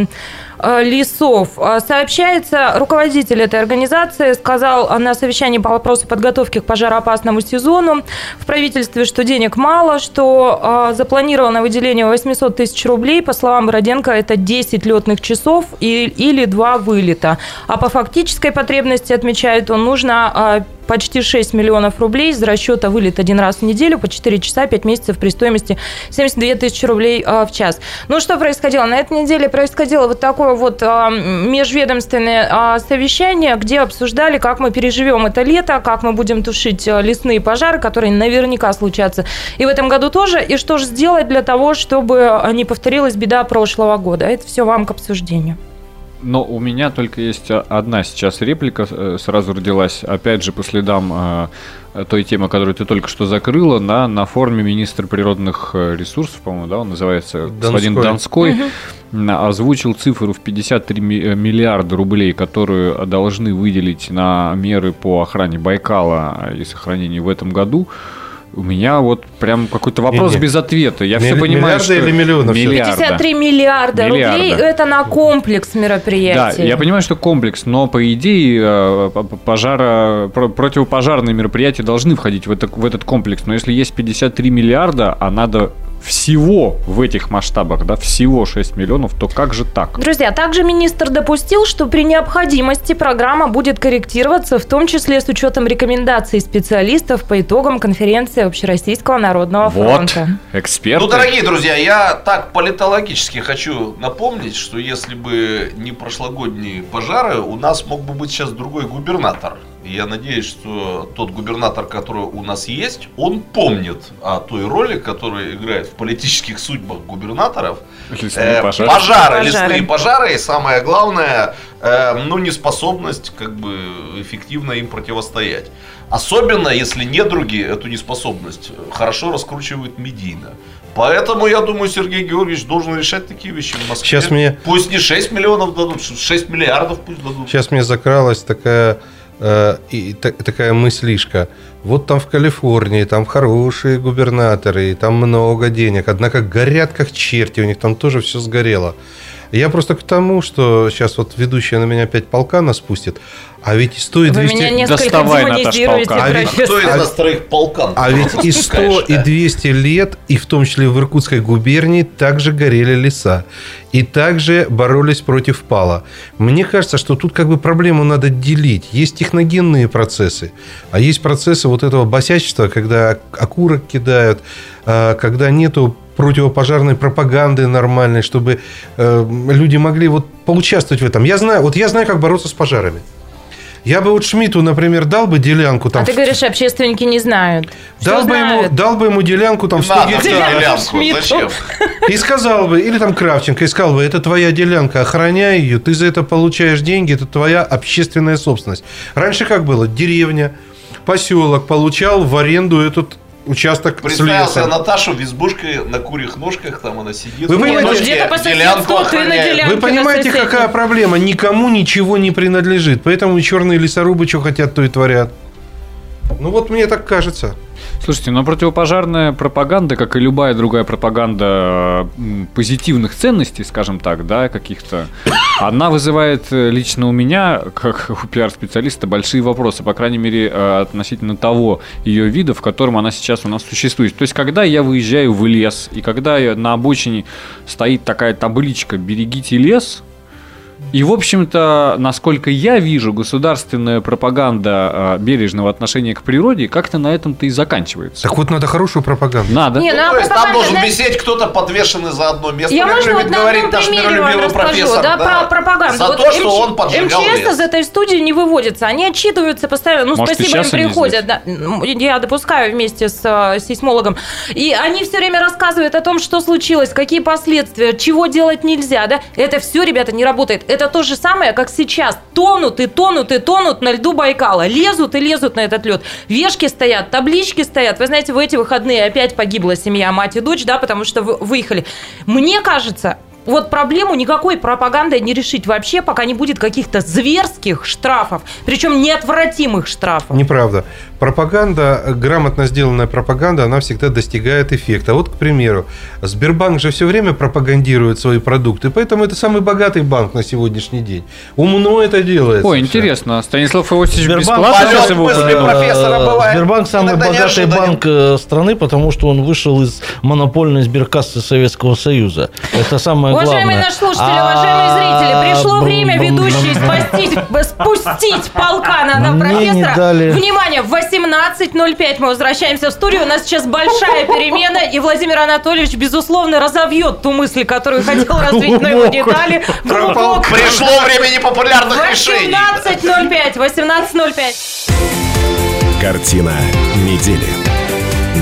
лесов. А, Сообщается, руководитель этой организации сказал на совещании по вопросу подготовки к пожароопасному сезону в правительстве, что денег мало, что а, запланировано выделение 800 тысяч рублей. По словам Бороденко, это 10 летных часов или 2 вылета. А по фактической потребности, отмечает он, нужно почти 6 миллионов рублей из расчета вылет один раз в неделю по 4 часа, 5 месяцев при стоимости 72 тысячи рублей а, в час. Ну, что происходило? На этой неделе происходило вот такое вот а, межведомственное а, совещание, где обсуждали, как мы переживем это лето, как мы будем тушить а, лесные пожары, которые наверняка случатся и в этом году тоже, и что же сделать для того, чтобы не повторилась беда прошлого года. Это все вам к обсуждению. Но у меня только есть одна сейчас реплика э, сразу родилась, опять же, по следам э, той темы, которую ты только что закрыла, на, на форуме министра природных э, ресурсов, по-моему, да, он называется, Донской. господин Донской, озвучил цифру в 53 ми- миллиарда рублей, которую должны выделить на меры по охране Байкала и сохранению в этом году. У меня вот прям какой-то вопрос Не-не. без ответа. Я все Милли- понимаю, что... или миллионов? Миллиарда. 53 миллиарда, Миллиарда. рублей – это на комплекс Да, мероприятий. я понимаю, что комплекс, но по идее э, пожара, про- противопожарные мероприятия должны входить в, это, в этот комплекс. Но если есть 53 миллиарда, а надо всего в этих масштабах, да, всего 6 миллионов, то как же так? Друзья, также министр допустил, что при необходимости программа будет корректироваться, в том числе с учетом рекомендаций специалистов по итогам конференции Общероссийского народного Вот, фронта. эксперты. Ну, дорогие друзья, я так политологически хочу напомнить, что если бы не прошлогодние пожары, у нас мог бы быть сейчас другой губернатор. И я надеюсь, что тот губернатор, который у нас есть, он помнит о той роли, которую играет в политических судьбах губернаторов. Лесные Э, пожары. пожары, Пожары. лесные пожары, и самое главное, э, ну, неспособность как бы эффективно им противостоять. Особенно, если недруги эту неспособность э, хорошо раскручивают медийно. Поэтому, я думаю, Сергей Георгиевич должен решать такие вещи в Москве. Сейчас мне- Пусть не 6 миллионов дадут, 6 миллиардов пусть дадут. Сейчас мне закралась такая, и, та- такая мыслишка. Вот там в Калифорнии, там хорошие губернаторы, и там много денег. Однако горят как черти, у них там тоже все сгорело. Я просто к тому, что сейчас вот ведущая на меня опять полкана спустит, а ведь и стоит Вы 200... меня несколько Доставай, Наташ, демонизируете. А ведь. Кто А- нас троих полкан? А ведь и 100, и Конечно. 200 лет, и в том числе в Иркутской губернии, также горели леса. И также боролись против пала. Мне кажется, что тут как бы проблему надо делить. Есть техногенные процессы, а есть процессы вот этого босячества, когда окурок кидают, а, когда нету противопожарной пропаганды нормальной, чтобы э, люди могли вот поучаствовать в этом. Я знаю, вот я знаю, как бороться с пожарами. Я бы вот Шмидту, например, дал бы делянку там А ты говоришь, общественники не знают. Дал бы, ему, знают. дал бы ему делянку там в 100 Надо гектаров. зачем? И сказал бы, или там Кравченко, и сказал бы, это твоя делянка, охраняй ее, ты за это получаешь деньги, это твоя общественная собственность. Раньше как было? Деревня, поселок получал в аренду этот участок с Представил себе лесом. Наташу в избушке на курьих ножках, там она сидит. Вы понимаете, ножке, где-то по соседству ты на делянке. Вы понимаете, какая проблема? Никому ничего не принадлежит. Поэтому черные лесорубы что хотят, то и творят. Ну вот мне так кажется. Слушайте, но противопожарная пропаганда, как и любая другая пропаганда м, позитивных ценностей, скажем так, да, каких-то, она вызывает э, лично у меня, как у пиар-специалиста, большие вопросы, по крайней мере, э, относительно того ее вида, в котором она сейчас у нас существует. То есть, когда я выезжаю в лес, и когда на обочине стоит такая табличка «Берегите лес», и, в общем-то, насколько я вижу, государственная пропаганда э, бережного отношения к природе как-то на этом-то и заканчивается. Так вот надо хорошую пропаганду. Надо. Не, Ну, ну, а то есть там должен знаете, висеть кто-то подвешенный за одно место. Я можно вот на говорить одном наш примере вам миролюбивый расскажу, профессор, да, про пропаганду. За Вот то, что он поджигал МЧС лес. из этой студии не выводится, они отчитываются постоянно, ну, Может, спасибо им приходят, да. Я допускаю вместе с э, сейсмологом, и они все время рассказывают о том, что случилось, какие последствия, чего делать нельзя, да, это все, ребята, не работает. Это то же самое, как сейчас, тонут и тонут и тонут на льду Байкала, лезут и лезут на этот лед, вешки стоят, таблички стоят, вы знаете, в эти выходные опять погибла семья, мать и дочь, да, потому что вы- выехали. Мне кажется, вот проблему никакой пропагандой не решить вообще, пока не будет каких-то зверских штрафов, причем неотвратимых штрафов. Неправда. Пропаганда, грамотно сделанная пропаганда, она всегда достигает эффекта. Вот, к примеру, Сбербанк же все время пропагандирует свои продукты, поэтому это самый богатый банк на сегодняшний день. Умно это делается. Ой, интересно, Станислав Иосифович Сбербанк- бесплатно сейчас его Сбербанк самый иногда богатый банк э, страны, потому что он вышел из монопольной сберкассы Советского Союза. Это самое Уважаемые наши слушатели, А уважаемые зрители, Пришло время ведущей спасти, спустить полка на, на профессора. Внимание, в 18.05 мы возвращаемся в студию. У нас сейчас большая перемена, и Владимир Анатольевич, безусловно, разовьет ту мысль, которую хотел развить, но его не дали. Пришло время непопулярных решений. 18.05, 18.05. Картина недели.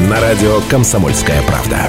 На радио «Комсомольская правда».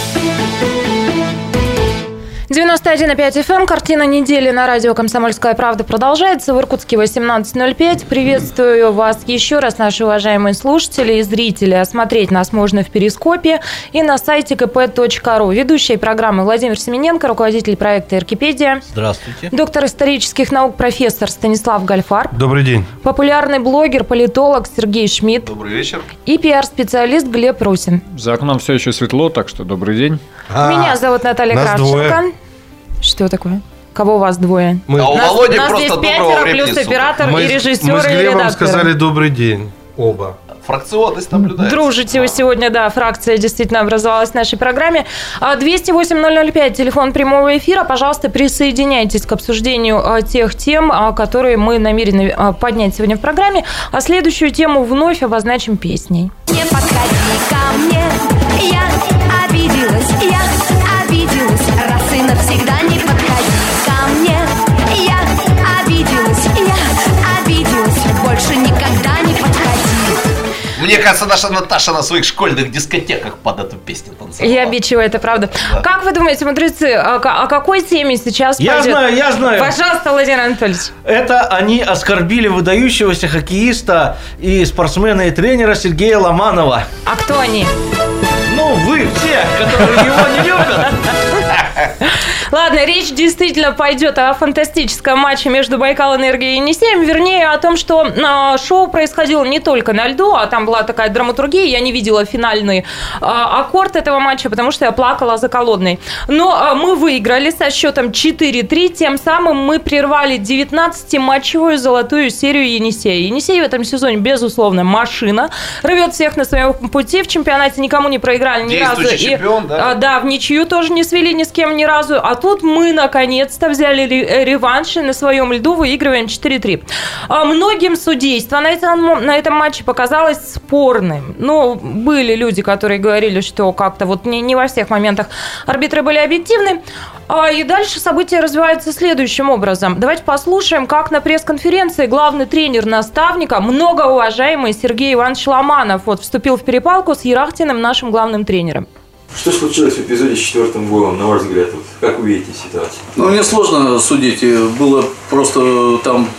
91,5 FM. эм. Картина недели на радио «Комсомольская правда» продолжается. В Иркутске 18.05. Приветствую вас еще раз, наши уважаемые слушатели и зрители. Осмотреть нас можно в Перископе и на сайте kp.ru. Ведущая программы Владимир Семененко, руководитель проекта «Иркипедия». Здравствуйте. Доктор исторических наук, профессор Станислав Гальфар. Добрый день. Популярный блогер, политолог Сергей Шмидт. Добрый вечер. И пиар-специалист Глеб Русин. За окном все еще светло, так что добрый день. Меня зовут Наталья Кравченко. двое. Что такое? Кого у вас двое? Мы, А у Нас, Володи нас просто здесь пятеро, времени плюс суток. оператор мы и с- режиссер, мы с и Глебом редактор. сказали добрый день. Оба. Фракционность наблюдается. Дружите вы сегодня, да, фракция действительно образовалась в нашей программе. А, 208-005, телефон прямого эфира. Пожалуйста, присоединяйтесь к обсуждению а, тех тем, а, которые мы намерены а, поднять сегодня в программе. А следующую тему вновь обозначим песней. Не подходи ко мне, я больше никогда не подходи. Мне кажется, наша Наташа на своих школьных дискотеках под эту песню танцевала. Я обидчивая, это правда. Да. Как вы думаете, мудрецы, о, о какой теме сейчас Я пойдет? знаю, я знаю. Пожалуйста, Владимир Анатольевич. Это они оскорбили выдающегося хоккеиста и спортсмена и тренера Сергея Ломанова. А кто они? Ну, вы все, которые его не любят. Ладно, речь действительно пойдет о фантастическом матче между Байкал Энергией и Енисеем, вернее о том, что а, шоу происходило не только на льду, а там была такая драматургия, я не видела финальный а, аккорд этого матча, потому что я плакала за колодной. Но а, мы выиграли со счетом 4-3, тем самым мы прервали 19-матчевую золотую серию Енисея. Енисей в этом сезоне, безусловно, машина, рвет всех на своем пути, в чемпионате никому не проиграли ни разу. Действующий И, чемпион, да? да, в ничью тоже не свели ни с кем ни разу. А тут мы наконец-то взяли э, реванш и на своем льду выигрываем 4-3. А многим судейство на этом, на этом матче показалось спорным. Ну, были люди, которые говорили, что как-то вот не, не во всех моментах арбитры были объективны. А, И дальше события развиваются следующим образом. Давайте послушаем, как на пресс-конференции главный тренер наставника, многоуважаемый Сергей Иванович Ломанов, вот вступил в перепалку с Ерахтиным, нашим главным тренером. Что случилось в эпизоде с четвертым голом, на ваш взгляд? Вот, как вы видите ситуацию? Ну, мне сложно судить. Было просто там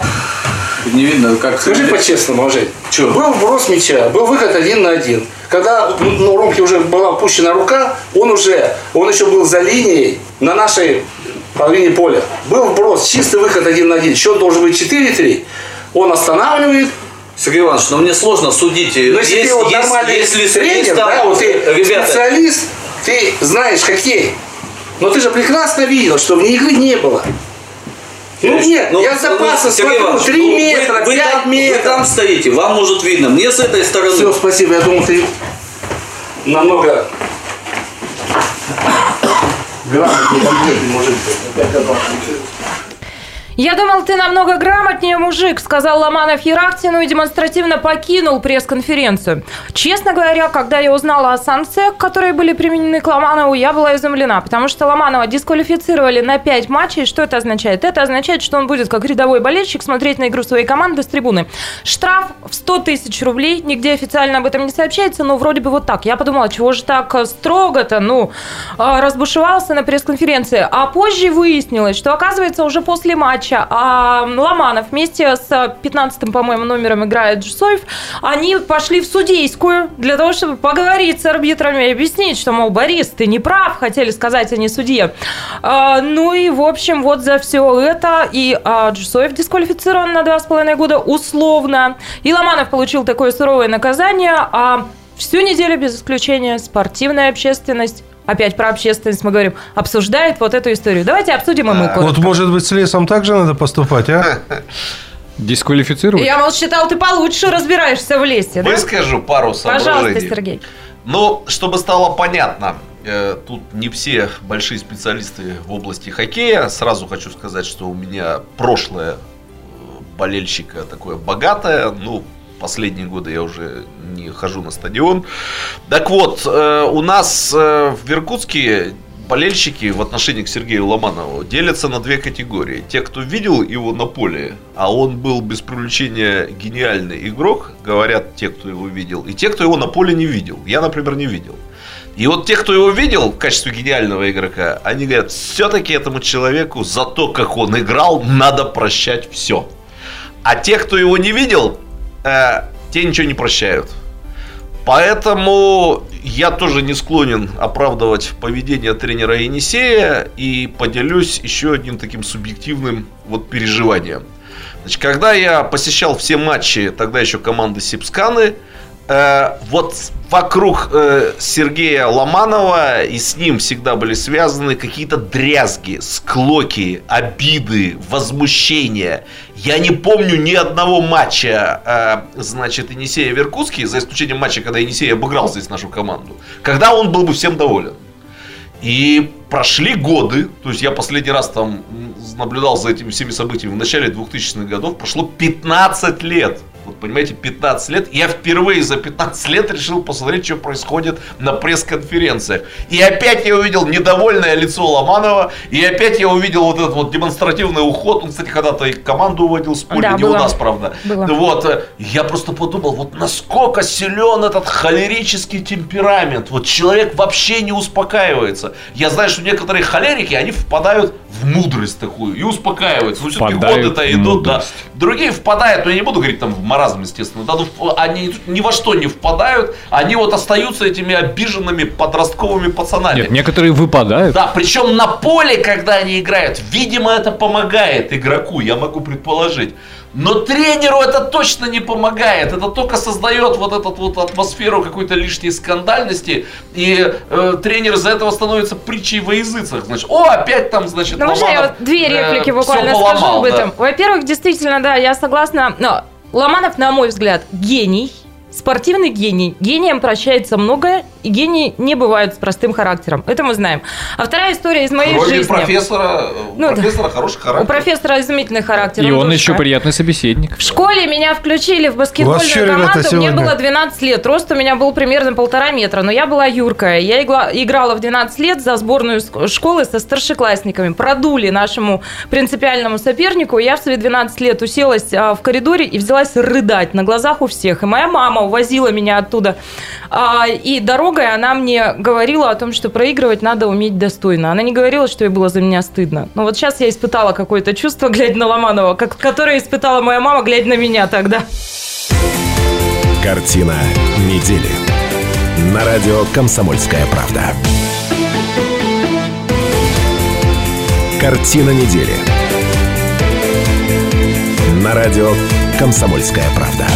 не видно, как... Скажи по-честному, Жень. Чё? Был вброс мяча, был выход один на один. Когда ну, у Ромки уже была опущена рука, он уже, он еще был за линией на нашей половине поля. Был вброс, чистый выход один на один. Счет должен быть 4-3. Он останавливает. Сергей Иванович, но мне сложно судить. Но если ты вот нормальный если тренер, да, вот ты ребята, специалист, ты знаешь хоккей. Но ты же прекрасно видел, что вне игры не было. Ну нет, ну, я с запаса ну, Сергей смотрю, Иванович, 3 ну, вы- метра, вы 5 там- метров. Вы там стоите, вам может видно. Мне с этой стороны. Все, спасибо. Я думал, ты намного грамотнее конкретный мужик. Я думал, ты намного грамотнее мужик, сказал Ломанов Ерахтину и демонстративно покинул пресс-конференцию. Честно говоря, когда я узнала о санкциях, которые были применены к Ломанову, я была изумлена, потому что Ломанова дисквалифицировали на 5 матчей. Что это означает? Это означает, что он будет как рядовой болельщик смотреть на игру своей команды с трибуны. Штраф в 100 тысяч рублей, нигде официально об этом не сообщается, но вроде бы вот так. Я подумала, чего же так э, строго-то, ну, э, разбушевался на пресс-конференции. А позже выяснилось, что, оказывается, уже после матча а, Ломанов вместе с 15-м, по-моему, номером играет Джусоев, они пошли в судейскую для того, чтобы поговорить с арбитрами и объяснить, что, мол, Борис, ты не прав, хотели сказать они судье. А, ну и, в общем, вот за все это. И а, Джусоев дисквалифицирован на 2,5 года условно, и Ломанов получил такое суровое наказание, а всю неделю без исключения спортивная общественность опять про общественность мы говорим, обсуждает вот эту историю. Давайте обсудим и мы коротко. Вот, может быть, с лесом также надо поступать, а? Дисквалифицировать? Я, мол, считал, ты получше разбираешься в лесе, да? Выскажу пару соображений. Пожалуйста, Сергей. Ну, чтобы стало понятно, э, тут не все большие специалисты в области хоккея. Сразу хочу сказать, что у меня прошлое э, болельщика такое богатое. Ну, последние годы я уже не хожу на стадион. Так вот, э, у нас э, в Иркутске болельщики в отношении к Сергею Ломанову делятся на две категории. Те, кто видел его на поле, а он был без привлечения гениальный игрок, говорят те, кто его видел, и те, кто его на поле не видел. Я, например, не видел. И вот те, кто его видел в качестве гениального игрока, они говорят, все-таки этому человеку за то, как он играл, надо прощать все. А те, кто его не видел, э, те ничего не прощают. Поэтому я тоже не склонен оправдывать поведение тренера Енисея и поделюсь еще одним таким субъективным вот переживанием. Значит, когда я посещал все матчи тогда еще команды Сипсканы, э, вот вокруг э, Сергея Ломанова и с ним всегда были связаны какие-то дрязги, склоки, обиды, возмущения. Я не помню ни одного матча, э, значит, Енисея в Иркутске, за исключением матча, когда Енисей обыграл здесь нашу команду, когда он был бы всем доволен. И прошли годы, то есть я последний раз там наблюдал за этими всеми событиями в начале 2000-х годов, прошло 15 лет. Вот понимаете, 15 лет. Я впервые за 15 лет решил посмотреть, что происходит на пресс-конференциях. И опять я увидел недовольное лицо Ломанова. И опять я увидел вот этот вот демонстративный уход. Он, кстати, когда-то и команду уводил с поля. Да, не было. у нас, правда. Было. Вот. э, Я просто подумал, вот насколько силен этот холерический темперамент. Вот человек вообще не успокаивается. Я знаю, что некоторые холерики, они впадают в мудрость такую и успокаиваются. Ну, все-таки годы-то идут, да. Другие впадают, ну я не буду говорить там в маразм, естественно, да, ну, они ни во что не впадают, они вот остаются этими обиженными подростковыми пацанами. Нет, некоторые выпадают. Да, причем на поле, когда они играют, видимо, это помогает игроку, я могу предположить. Но тренеру это точно не помогает. Это только создает вот эту вот атмосферу какой-то лишней скандальности. И э, тренер из-за этого становится притчей во языцах. Значит, о, опять там, значит, Ну, можно я вот две э, реплики всё буквально скажу поломал, об да. этом? Во-первых, действительно, да, я согласна. Но Ломанов, на мой взгляд, гений. Спортивный гений. Гением прощается многое, и гении не бывают с простым характером. Это мы знаем. А вторая история из моей Кроме жизни. профессора, у Ну, да. профессора хороший У характер. профессора изумительный характер. И он душка. еще приятный собеседник. В школе меня включили в У баскетбольную ребята, команду. Мне сегодня? было 12 лет. Рост у меня был примерно полтора метра. Но я была юркая. Я игла- играла в 12 лет за сборную школы со старшеклассниками. Продули нашему принципиальному сопернику. Я в свои 12 лет уселась а, в коридоре и взялась рыдать на глазах у всех. И моя мама увозила меня оттуда. А, И дорогой она мне говорила о том, что проигрывать надо уметь достойно. Она не говорила, что ей было за меня стыдно. Но вот сейчас я испытала какое-то чувство, глядя на Ломанова, как- которое испытала моя мама, глядя на меня тогда. Картина недели. На радио «Комсомольская правда». Картина недели. На радио «Комсомольская правда».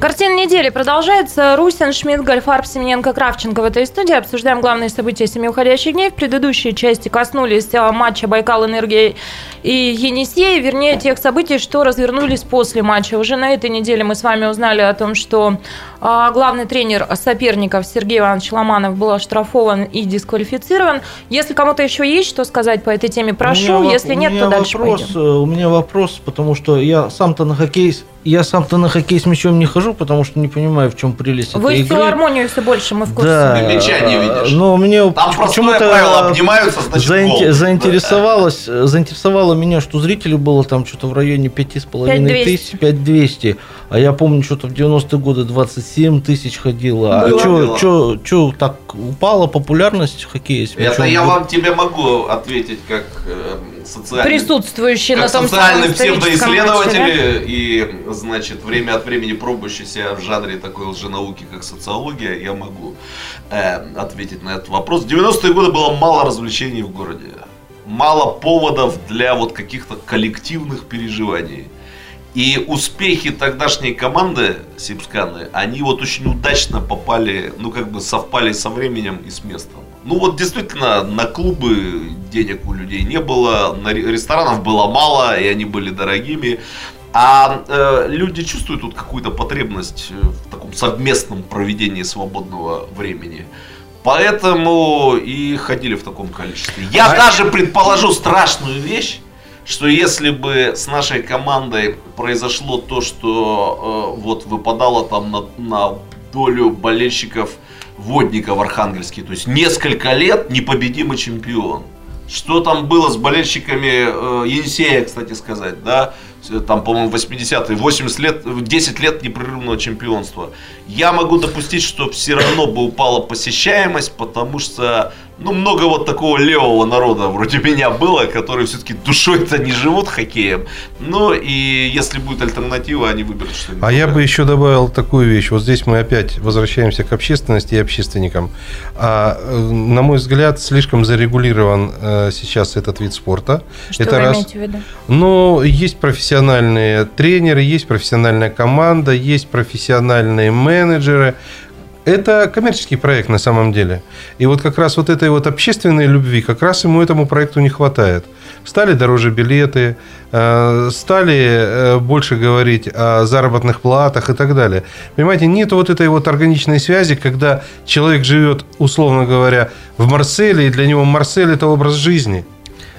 Картина недели продолжается. Русин, Шмидт, Гольфарб, Семененко, Кравченко в этой студии. Обсуждаем главные события семи уходящих дней. В предыдущей части коснулись матча Байкал Энергия и Енисей, вернее, тех событий, что развернулись после матча. Уже на этой неделе мы с вами узнали о том, что главный тренер соперников Сергей Иванович Ломанов был оштрафован и дисквалифицирован. Если кому-то еще есть что сказать по этой теме, прошу. У меня Если нет, то дальше вопрос, пойдем. э, У меня вопрос, потому что я сам-то на хоккей, я сам-то на хоккей с мячом не хожу, потому что не понимаю, в чем прелесть Вы этой в игры. филармонию все больше, мы в курсе. Да, Ты мяча не видишь. но мне Там почему-то правило, обнимаются, значит, заинте- гол. заинтересовалось, заинтересовало меня, что зрителей было там что-то в районе 5,5 5200. тысяч, 5200. А я помню, что-то в 90-е годы 27 тысяч ходило. Было а что, дело. что, что так упала популярность хоккея с Это я вам тебе могу ответить как э, социальный Присутствующий на как том социальный псевдоисследователь и, значит, время от времени пробующий себя в жанре такой лженауки, как социология, я могу э, ответить на этот вопрос. В 90-е годы было мало развлечений в городе. Мало поводов для вот каких-то коллективных переживаний. И успехи тогдашней команды Сипсканы, они вот очень удачно попали, ну как бы совпали со временем и с местом. Ну вот действительно, на клубы денег у людей не было, на ре- ресторанов было мало, и они были дорогими. А э, люди чувствуют тут какую-то потребность э, в таком совместном проведении свободного времени. Поэтому и ходили в таком количестве. Я А- даже предположу страшную вещь, что если бы с нашей командой произошло то, что э, вот выпадало там на, на долю болельщиков водника в Архангельске, то есть несколько лет непобедимый чемпион. Что там было с болельщиками э, Енисея, кстати сказать, да? Э, Там, по-моему, 80-е, 80 лет, 10 лет непрерывного чемпионства. Я могу допустить, что все равно бы упала посещаемость, потому что, ну, много вот такого левого народа вроде меня было, которые все-таки душой-то не живут хоккеем. Ну, и если будет альтернатива, они выберут что-нибудь. А я бы еще добавил такую вещь. Вот здесь мы опять возвращаемся к общественности и общественникам. А, э, на мой взгляд, слишком зарегулирован э, сейчас этот вид спорта. Что Это вы раз. имеете в виду? Но есть профессиональные тренеры, есть профессиональная команда, есть профессиональные менеджеры. Это коммерческий проект на самом деле. И вот как раз вот этой вот общественной любви, как раз ему этому проекту не хватает. Стали дороже билеты, э, стали э, больше говорить о заработных платах и так далее. Понимаете, нет вот этой вот органичной связи, когда человек живет, условно говоря, в Марселе, и для него Марсель – это образ жизни.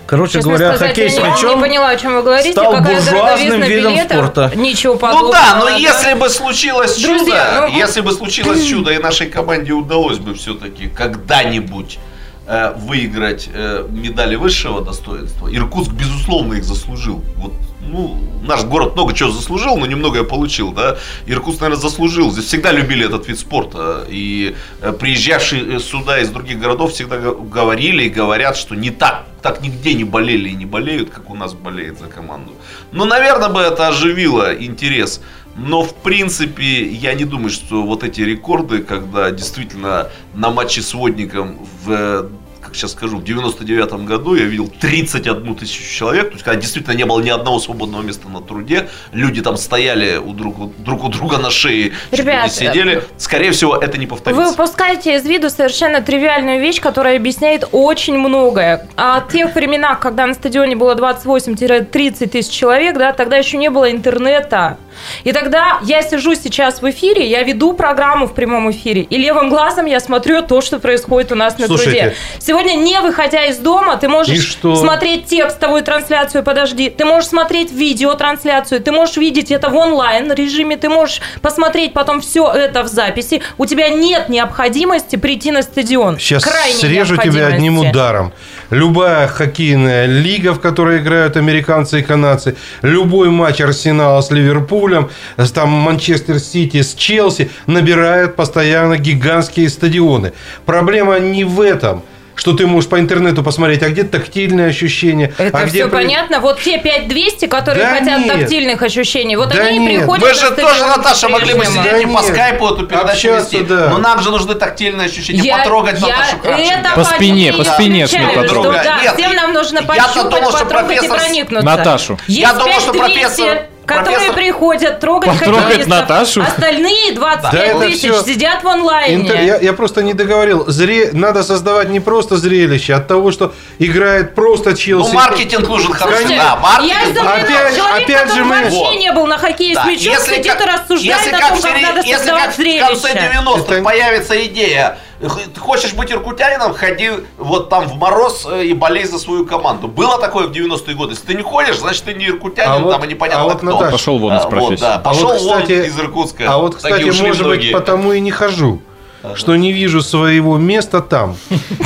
Короче Честно говоря, сказать, хоккей с я не- мячом поняла, о чем вы говорите. стал Какая буржуазным видом билетов? спорта. Ничего Ну подобного. да, но да. если бы случилось Друзья, чудо, ну- если бы случилось чудо, и нашей команде удалось бы все-таки когда-нибудь э, выиграть э, медали высшего достоинства, Иркутск, безусловно, их заслужил. Вот, ну, наш город много чего заслужил, но немного получил, да. Иркутск, наверное, заслужил. Здесь всегда любили этот вид спорта. И э, приезжавшие сюда из других городов всегда говорили и говорят, что не так, так нигде не болели и не болеют, как у нас болеет за команду. Ну, наверное, бы это оживило интерес. Но, в принципе, я не думаю, что вот эти рекорды, когда действительно на матче с Водником в э, как сейчас скажу, в 99 году я видел 31 тысячу человек, то есть когда действительно не было ни одного свободного места на труде, люди там стояли у друг, у- друг у друга на шее, Ребят, сидели, скорее всего, это не Вы повторится. упускаете из виду совершенно тривиальную вещь, которая объясняет очень многое. О тех временах, когда на стадионе было 28-30 тысяч человек, да, тогда еще не было интернета. И тогда я сижу сейчас в эфире, я веду программу в прямом эфире, и левым глазом я смотрю то, что происходит у нас на Слушайте. труде. Сегодня, не выходя из дома, ты И можешь что? смотреть текстовую трансляцию, подожди, ты можешь смотреть видеотрансляцию, ты можешь видеть это в онлайн режиме, ты можешь посмотреть потом все это в записи. У тебя нет необходимости прийти на стадион. Сейчас Крайней срежу тебя одним ударом. Любая хоккейная лига, в которой играют американцы и канадцы, любой матч Арсенала с Ливерпулем, с там Манчестер Сити с Челси набирают постоянно гигантские стадионы. Проблема не в этом что ты можешь по интернету посмотреть, а где тактильные ощущения, Это а где все при- понятно. Вот те 5200, которые Да хотят нет. тактильных ощущений, вот Да они и нет. приходят Мы же тоже, Наташа, могли бы сидеть и Да по нет. скайпу эту передачу Общаться, вести. да. Но нам же нужны тактильные ощущения. Я- потрогать я Наташу Кравченко. По спине, по спине потрогать. Да, Нет, всем нам нужно пощупать, потрогать и проникнуться. Наташу. Есть Я думал, что 5200, профессор- которые профессор- приходят трогать Потрогать хоккеистов. Наташу? Остальные 25 Да, тысяч сидят в онлайне. Интер- Я, я просто не договорил. Зре... Надо создавать не просто зрелище, а от того, что играет просто Челси. Ну, маркетинг нужен хороший. Слушайте, Да, маркетинг. я изумлена. Опять- Человек, опять же мы- вообще Вот. не был на хоккее Да, с мячом, сидит и рассуждает если о как том, как сере- надо если создавать как в конце зрелище. 90-х Это- появится идея, ты хочешь быть иркутянином, ходи вот там в мороз э, и болей за свою команду. Было такое в 90-е годы. Если ты не ходишь, значит ты не иркутянин, А вот- там и непонятно а вот, кто. Наташа, Пошел вон из А, вот, профессии. да, А пошел вот, вон кстати, из Иркутска. А вот, кстати, может многие. быть, потому и не хожу. Что не вижу своего места там.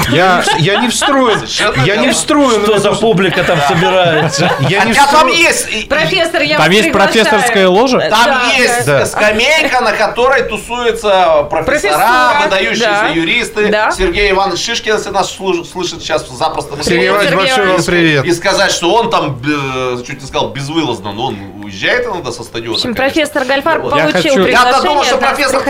Я, я не встроен. Я не встроен. Что за публика там собирается? Я не Хотя там есть, Профессор, я Там есть профессорская ложа? там есть скамейка, на которой тусуются профессора, выдающиеся да. юристы. Сергей Иванович Шишкин, если нас слышит сейчас, запросто Сергей Иванович, большой вам привет. И сказать, что он там, э, чуть не сказал, безвылазно, но он уезжает иногда со стадиона. В общем, конечно. профессор Гальфар Вот. получил хочу- приглашение. Я-то думал, что профессор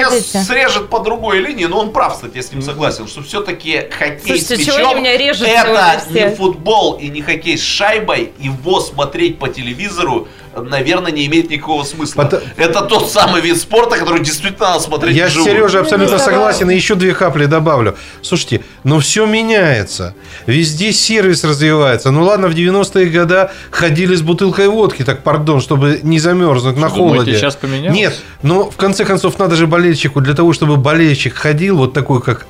срежет по другой линии, но он прав, кстати, я с ним согласен, что все-таки хоккей Слушайте, с мячом меня режут это не футбол и не хоккей с шайбой, его смотреть по телевизору наверное, не имеет никакого смысла. Это тот самый вид спорта, который действительно надо смотреть Я с вживую. Сережей абсолютно согласен. И еще две капли добавлю. Слушайте, ну все меняется. Везде сервис развивается. Ну ладно, в 90-е годы ходили с бутылкой водки, так пардон, чтобы не замерзнуть на Что, думаете, холоде. щас поменялось? Нет, но в конце концов надо же болельщику, для того, чтобы болельщик ходил вот такой, как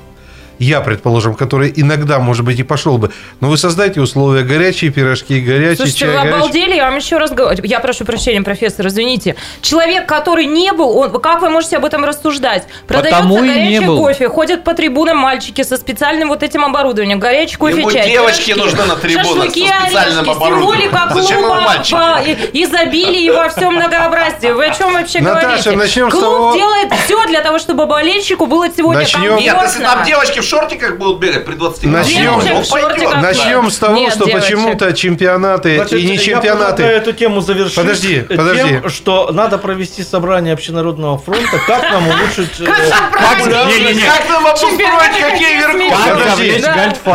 я, предположим, который иногда, может быть, и пошел бы. Но вы создайте условия, горячие пирожки, горячий Слушайте, чай, вы горячий... обалдели, я вам еще раз говорю. Я прошу прощения, профессор, извините. Человек, который не был, он, как вы можете об этом рассуждать? Продается Потому и не горячий был. кофе, ходят по трибунам мальчики со специальным вот этим оборудованием. Горячий кофе, Ему чай. девочки пирожки, нужны на трибунах шашлыки, со специальным орешки, оборудованием. Символика Зачем ему клуба мальчики? по изобилии во всем многообразии. Вы о чем вообще Наташа, говорите? начнем с Клуб того- делает все для того, чтобы болельщику было сегодня Начнем- Нет, если комфортно. там девочки в шортиках будут бегать при 20 Начнем, пойдет. начнем с того, Нет, что девочек. почему-то чемпионаты Значит, и не Я чемпионаты. предлагаю эту тему завершить Подожди, тем, подожди. что надо провести собрание общенародного фронта, как нам улучшить... э. Как нам обустроить вверху? Подожди,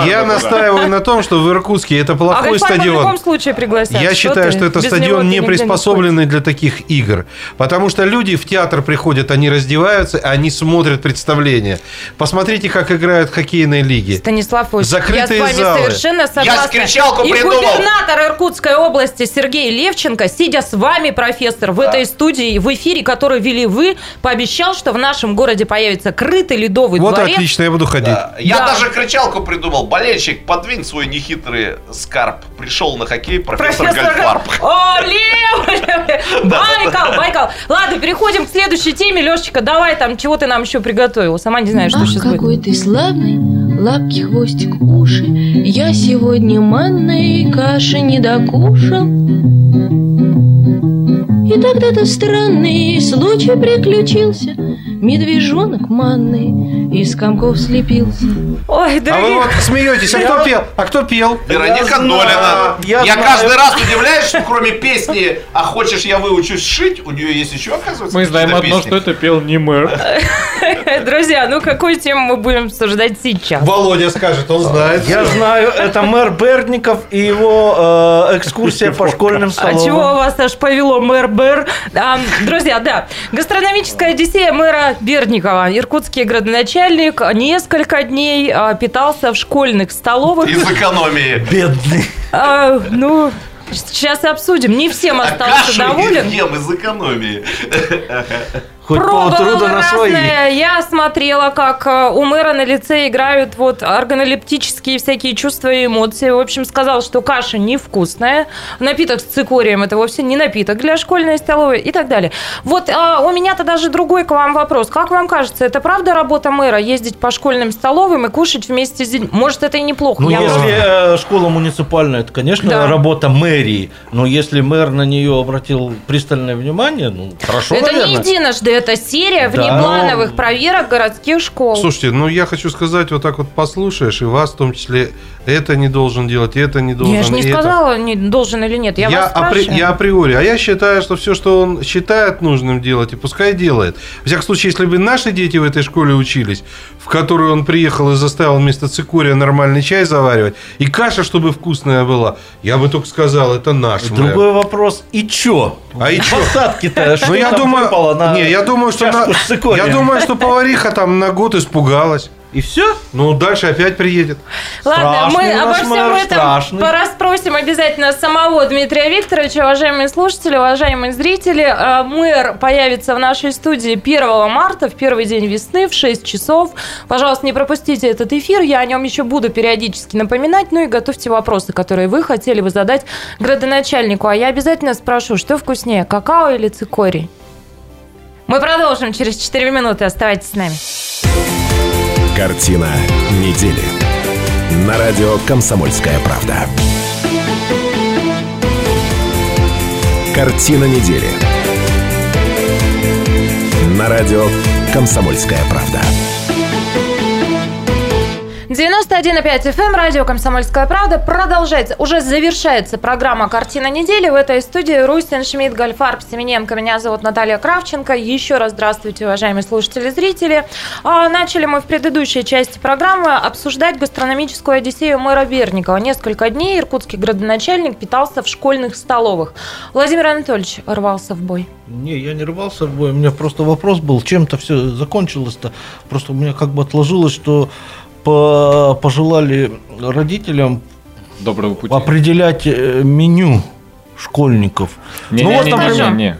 я настаиваю на том, что в Иркутске это А плохой в стадион. любом случае пригласят. Я считаю, что это стадион не приспособленный для таких игр. Потому что люди в театр приходят, они раздеваются, они смотрят представления. Посмотрите, как играют хоккейные лиги. Станислав Ильич, Закрытые я с вами залы. совершенно согласна. кричалку И придумал. губернатор Иркутской области Сергей Левченко, сидя с вами, профессор, в этой студии, в эфире, который вели вы, пообещал, что в нашем городе появится крытый ледовый Вот дворец. отлично, я буду ходить. Да. Я Да. даже кричалку придумал. Болельщик, подвинь свой нехитрый скарб. Пришел на хоккей профессор, Профессор Гальфарб. О, Лев! Байкал, Байкал. Ладно, переходим к следующей теме. Лешечка, давай там, чего ты нам еще приготовил? Сама не знаю, что сейчас будет. какой ты славный, лапки, хвостик, уши. Я сегодня манной каши не докушал. И тогда-то странный случай приключился. Медвежонок манный из комков слепился. Ой, А дорогие... вы вот смеетесь, а кто пел? А кто пел? Вероника знаю, Долина. я Я, каждый раз удивляюсь, что кроме песни «А хочешь я выучусь шить», у нее есть еще, оказывается, Мы знаем одно, песни. что это пел не мэр. Друзья, ну какую тему мы будем обсуждать сейчас? Володя скажет, он знает. Я знаю, это мэр Бердников и его э, экскурсия по школьным А столовым. чего вас аж повело, мэр Бэр? А, друзья, да. Гастрономическая одиссея мэра Бердникова. Иркутский градоначальник несколько дней а, питался в школьных столовых. Из экономии. Бедный. А, ну, сейчас обсудим. Не всем А остался кашу доволен. ем из экономии. Хоть полтруда на свои. Я смотрела, как э, у мэра на лице играют вот органолептические всякие чувства и эмоции. В общем, сказал, что каша невкусная. Напиток с цикорием – это вовсе не напиток для школьной столовой и так далее. Вот а, у меня-то даже другой к вам вопрос. Как вам кажется, это правда работа мэра ездить по школьным столовым и кушать вместе с детьми? Может, это и неплохо. Ну, Я если э, школа муниципальная, это, конечно, Да. работа мэрии. Но если мэр на нее обратил пристальное внимание, ну, хорошо, это не наверное. единожды, это серия Да. внеплановых проверок городских школ. Слушайте, ну я хочу сказать, вот так вот послушаешь, и вас в том числе это не должен делать, и это не должен. я же не это. сказала, не должен или нет. Я, Я, вас апри- я априори. А я считаю, что все, что он считает нужным делать, и пускай делает. В всяком случае, если бы наши дети в этой школе учились, в которую он приехал и заставил вместо цикория нормальный чай заваривать, и каша, чтобы вкусная была, я бы только сказал, это наш. Другой вопрос, и чё? А и чё? Посадки-то, что Ну, я там думаю, выпало на не, я думаю, что на- я думаю, что повариха там на год испугалась. И все? Ну, дальше опять приедет. Ладно, мы Страшный у обо нас всем мэр, этом страшный. порасспросим обязательно самого Дмитрия Викторовича. Уважаемые слушатели, уважаемые зрители, э, мэр появится в нашей студии 1 марта, в первый день весны, в 6 часов. Пожалуйста, не пропустите этот эфир, я о нем еще буду периодически напоминать. Ну и готовьте вопросы, которые вы хотели бы задать градоначальнику. А я обязательно спрошу, что вкуснее, какао или цикорий? Мы продолжим через 4 минуты. Оставайтесь с нами. Картина недели. На радио «Комсомольская правда». Картина недели. На радио «Комсомольская правда». 91,5 FM, эм, радио «Комсомольская правда» продолжается. Уже завершается программа «Картина недели». В этой студии Рустин Шмидт, Гольфарб, Семененко. Меня зовут Наталья Кравченко. Еще раз здравствуйте, уважаемые слушатели и зрители. А, Начали мы в предыдущей части программы обсуждать гастрономическую одиссею мэра Берникова. Несколько дней иркутский градоначальник питался в школьных столовых. Владимир Анатольевич рвался в бой. Не, я не рвался в бой. У меня просто вопрос был, чем-то все закончилось-то. Просто у меня как бы отложилось, что по- пожелали родителям Доброго пути. определять э, меню школьников. Не, ну не, вот, не, не, например, не, не.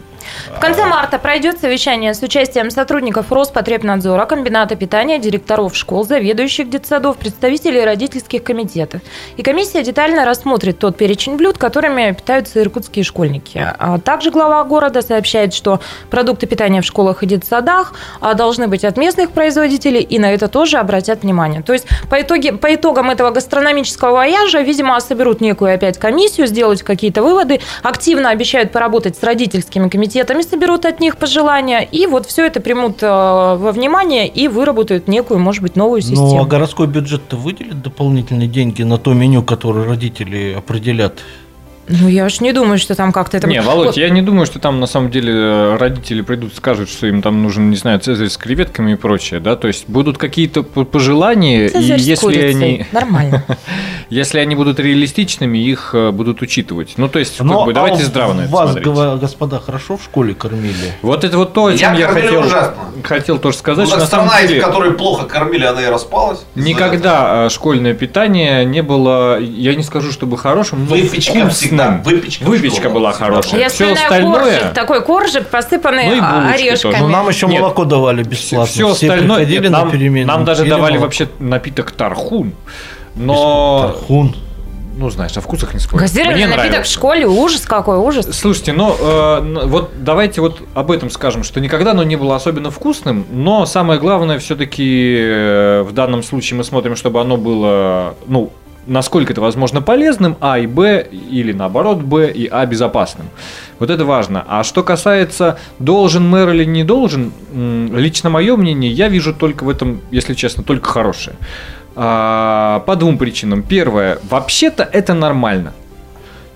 В конце марта пройдет совещание с участием сотрудников Роспотребнадзора, комбината питания, директоров школ, заведующих детсадов, представителей родительских комитетов. И комиссия детально рассмотрит тот перечень блюд, которыми питаются иркутские школьники. А также глава города сообщает, что продукты питания в школах и детсадах а, должны быть от местных производителей, и на это тоже обратят внимание. То есть по, итоге, по итогам этого гастрономического вояжа, видимо, соберут некую опять комиссию, сделать какие-то выводы, активно обещают поработать с родительскими комитетами, соберут от них пожелания, и вот все это примут э, во внимание и выработают некую, может быть, новую систему. Ну, а городской бюджет-то выделит дополнительные деньги на то меню, которое родители определят? Ну, я ж не думаю, что там как-то это... Не. Володь, Вот. я не думаю, что там на самом деле родители придут, скажут, что им там нужен, не знаю, цезарь с креветками и прочее, да, то есть будут какие-то пожелания, Цезарь и если курицей. они, Нормально. если они будут реалистичными, их э, будут учитывать. Ну, то есть, как Ну, бы, а давайте здраво на это Вас, смотреть. господа, хорошо в школе кормили? Вот это вот то, о Я чем я, кормили хотел, ужасно. хотел тоже сказать, Ну, что так на самом страна, деле... в которой плохо кормили, она и распалась. Никогда э, школьное питание не было, я не скажу, чтобы хорошим, но Выпечка вкусным. Всегда, выпечка Выпечка была хорошая. Я Все вспоминаю коржик, остальное... такой коржик, посыпанный Ну и булочки орешками. тоже. Ну, нам еще Нет. молоко давали бесплатно. Все Все остальное, нет, на нам, перемену. нам даже давали молоко. вообще напиток тархун. Но, Тархун. ну знаешь, о вкусах не спорю. Газированный Мне напиток нравится. в школе, ужас какой, ужас. Слушайте, ну э, вот давайте вот об этом скажем, что никогда оно не было особенно вкусным, но самое главное все-таки в данном случае мы смотрим, чтобы оно было, ну, насколько это возможно полезным, А и Б, или наоборот Б и А безопасным. Вот это важно. А что касается должен мэр или не должен, лично мое мнение, я вижу только в этом, если честно, только хорошее. А, По двум причинам. Первое, вообще-то это нормально.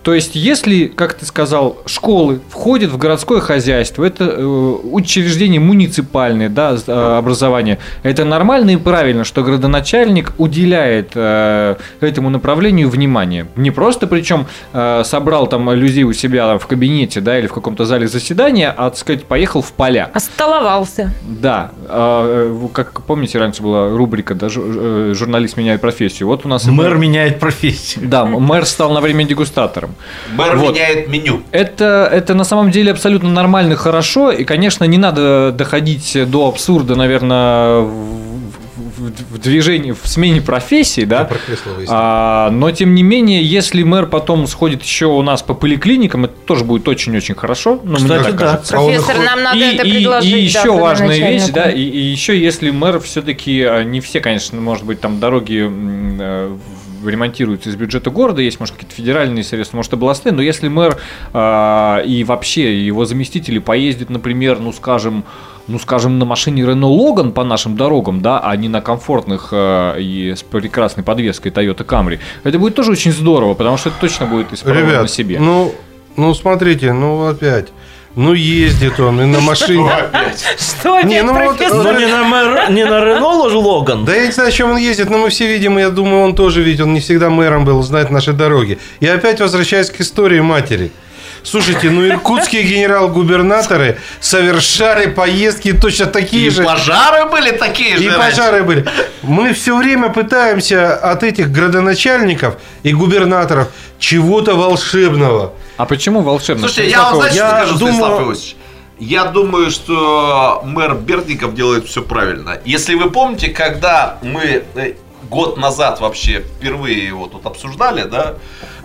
То есть, если, как ты сказал, школы входят в городское хозяйство, это э, учреждение муниципальное, да, э, образование, это нормально и правильно, что градоначальник уделяет э, этому направлению внимание. Не просто, причем, э, собрал там людей у себя в кабинете, да, или в каком-то зале заседания, а, так сказать, поехал в поля. Остоловался. Да, э, э, как помните, раньше была рубрика, да, э, журналист меняет профессию. Вот у нас и Мэр меняет профессию. Да, мэр стал на время дегустатором. Мэр Вот. меняет меню. Это, это на самом деле абсолютно нормально, хорошо. И, конечно, не надо доходить до абсурда, наверное, в, в- в движении, в смене профессии, да. Про кресло выяснить. А, но, тем не менее, если мэр потом сходит еще у нас по поликлиникам, это тоже будет очень-очень хорошо. Ну, мне Кстати, так да. кажется. Профессор, нам надо и, это и- предложить. и да, еще важная вещь, да, и, и еще если мэр все-таки не все, конечно, может быть, там дороги э, ремонтируются из бюджета города, есть, может, какие-то федеральные средства, может, областные, но если мэр а, и вообще его заместители поездят, например, ну, скажем, ну, скажем, на машине Renault Logan по нашим дорогам, да, а не на комфортных э, и с прекрасной подвеской Toyota Camry, это будет тоже очень здорово, потому что это точно будет исправлено на Ребят, себе. ну, ну смотрите, ну опять. Ну ездит он и на машине. Что Не, опять, ну вот? Но не на, не на Рено Логан. Да я не знаю, о чем он ездит, но мы все видим, и я думаю, он тоже ведь, он не всегда мэром был, знает наши дороги. И опять возвращаясь к истории матери. Слушайте, ну иркутские генерал-губернаторы совершали поездки точно такие И же. пожары были такие И же. раньше. пожары были. Мы все время пытаемся от этих градоначальников и губернаторов чего-то волшебного. А почему волшебно? Слушайте, я вам, знаете, Я что скажу, думаю- Станислав Иосифович? Я думаю, что мэр Бердников делает все правильно. Если вы помните, когда мы э, год назад вообще впервые его тут обсуждали, да,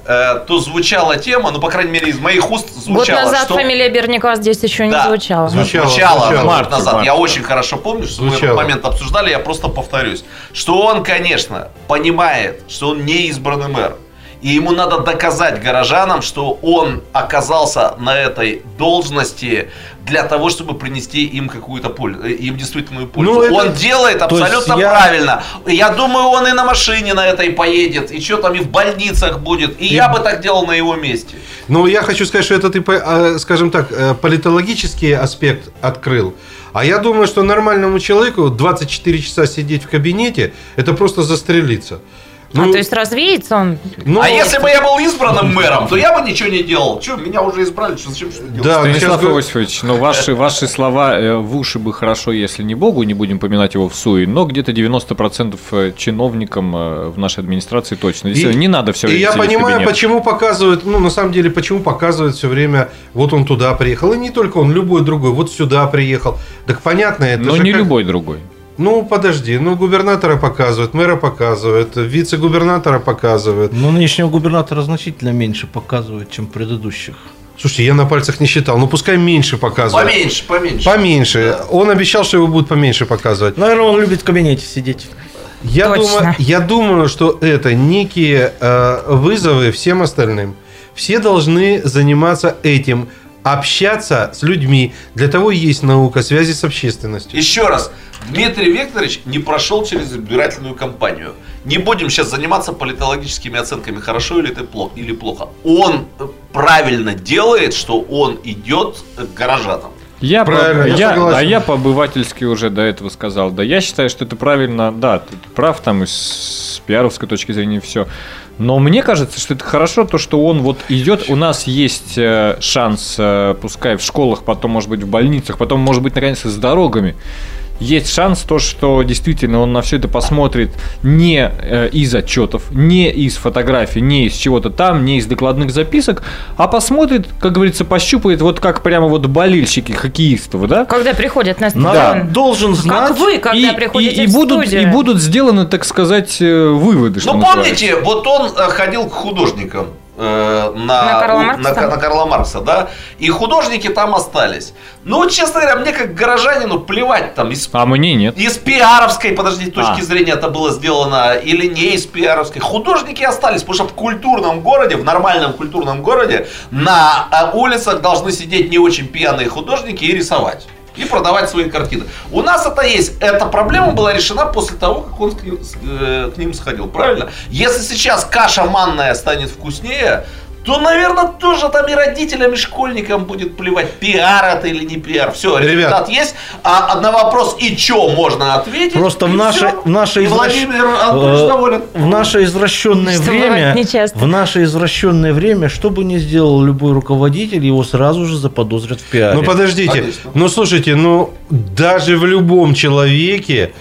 э, то звучала тема, ну, по крайней мере, из моих уст Год звучало, назад что... фамилия Берникова здесь еще не Да. звучала. Звучало, Звучало, звучало. она Марте, год назад. марте, Я да. очень хорошо помню, что мы Звучало. этот момент обсуждали, я просто повторюсь. Что он, конечно, понимает, что он не избранный мэр. И ему надо доказать горожанам, что он оказался на этой должности для того, чтобы принести им какую-то пользу, э, им действительную пользу. Ну, это- Он делает абсолютно я- правильно. Я думаю, он и на машине на этой поедет, и что там и в больницах будет. И я бы так делал на его месте. Ну, я хочу сказать, что это ты, по- э, скажем так, э, политологический аспект открыл. А я думаю, что нормальному человеку 24 часа сидеть в кабинете, это просто застрелиться. Ну, а то есть развеется он? ну, а если бы я был избранным мэром, то я бы ничего не делал. Что, меня уже избрали, что зачем что делать? Да, ну, Станислав сейчас Иосифович, но ваши, ваши слова э, в уши бы хорошо, если не Богу, не будем поминать его в суе, но где-то 90% э, чиновникам э, в нашей администрации точно. Действительно, не надо все И время я сидеть в понимаю, почему показывают, ну, на самом деле, почему показывают все время, вот он туда приехал. И не только он, любой другой, вот сюда приехал. Так понятно, это Но же не как- любой другой. Ну, подожди, ну, губернатора показывают, мэра показывают, вице-губернатора показывают. Но нынешнего губернатора значительно меньше показывают, чем предыдущих. Слушайте, я на пальцах не считал, ну, пускай меньше показывают. Поменьше, поменьше. Поменьше. Он обещал, что его будут поменьше показывать. Наверное, он любит в кабинете сидеть. Я Точно. думаю, я думаю, что это некие э, вызовы всем остальным. Все должны заниматься этим, общаться с людьми. Для того и есть наука связи с общественностью. Еще раз, Дмитрий Викторович не прошел через избирательную кампанию. Не будем сейчас заниматься политологическими оценками, хорошо или это плохо, или плохо. Он правильно делает, что он идет к горожанам. Я, Правильно, по, я я, согласен. а я по-обывательски уже до этого сказал. Да, я считаю, что это правильно, да, ты прав там и с пиаровской точки зрения все. Но мне кажется, что это хорошо, то, что он вот идет, у нас есть э, шанс, э, пускай в школах, потом, может быть, в больницах, потом, может быть, наконец, с дорогами. Есть шанс то, что действительно он на все это посмотрит не э, из отчетов, не из фотографий, не из чего-то там, не из докладных записок, а посмотрит, как говорится, пощупает, вот как прямо вот болельщики хоккеистов, да? Когда приходят на стадион. должен знать. Как вы, когда и, приходите и- и в будут, студию. и будут сделаны, так сказать, э, выводы. Ну, называется. помните, вот он э, ходил к художникам на, На Карла у- Маркса? на- на Карла Маркса, да, и художники там остались. Ну, честно говоря, мне как горожанину плевать там из А мне нет. из пиаровской, подожди, точки А. зрения это было сделано или не из пиаровской. Художники остались, потому что в культурном городе, в нормальном культурном городе на э, улицах должны сидеть не очень пьяные художники и рисовать. И продавать свои картины. У нас это есть. Эта проблема была решена после того, как он к ним, э, к ним сходил. Правильно? Если сейчас каша манная станет вкуснее, то, наверное, тоже там и родителям, и школьникам будет плевать, пиар это или не пиар. Все, Ребят. результат есть. А на вопрос и чё можно ответить. Просто в наше, в наше И извращ- Владимир Анатольевич э, в наше извращенное Что время, в наше извращенное время, что бы ни сделал любой руководитель, его сразу же заподозрят в пиаре. Ну подождите, Конечно. ну слушайте, ну даже в любом человеке,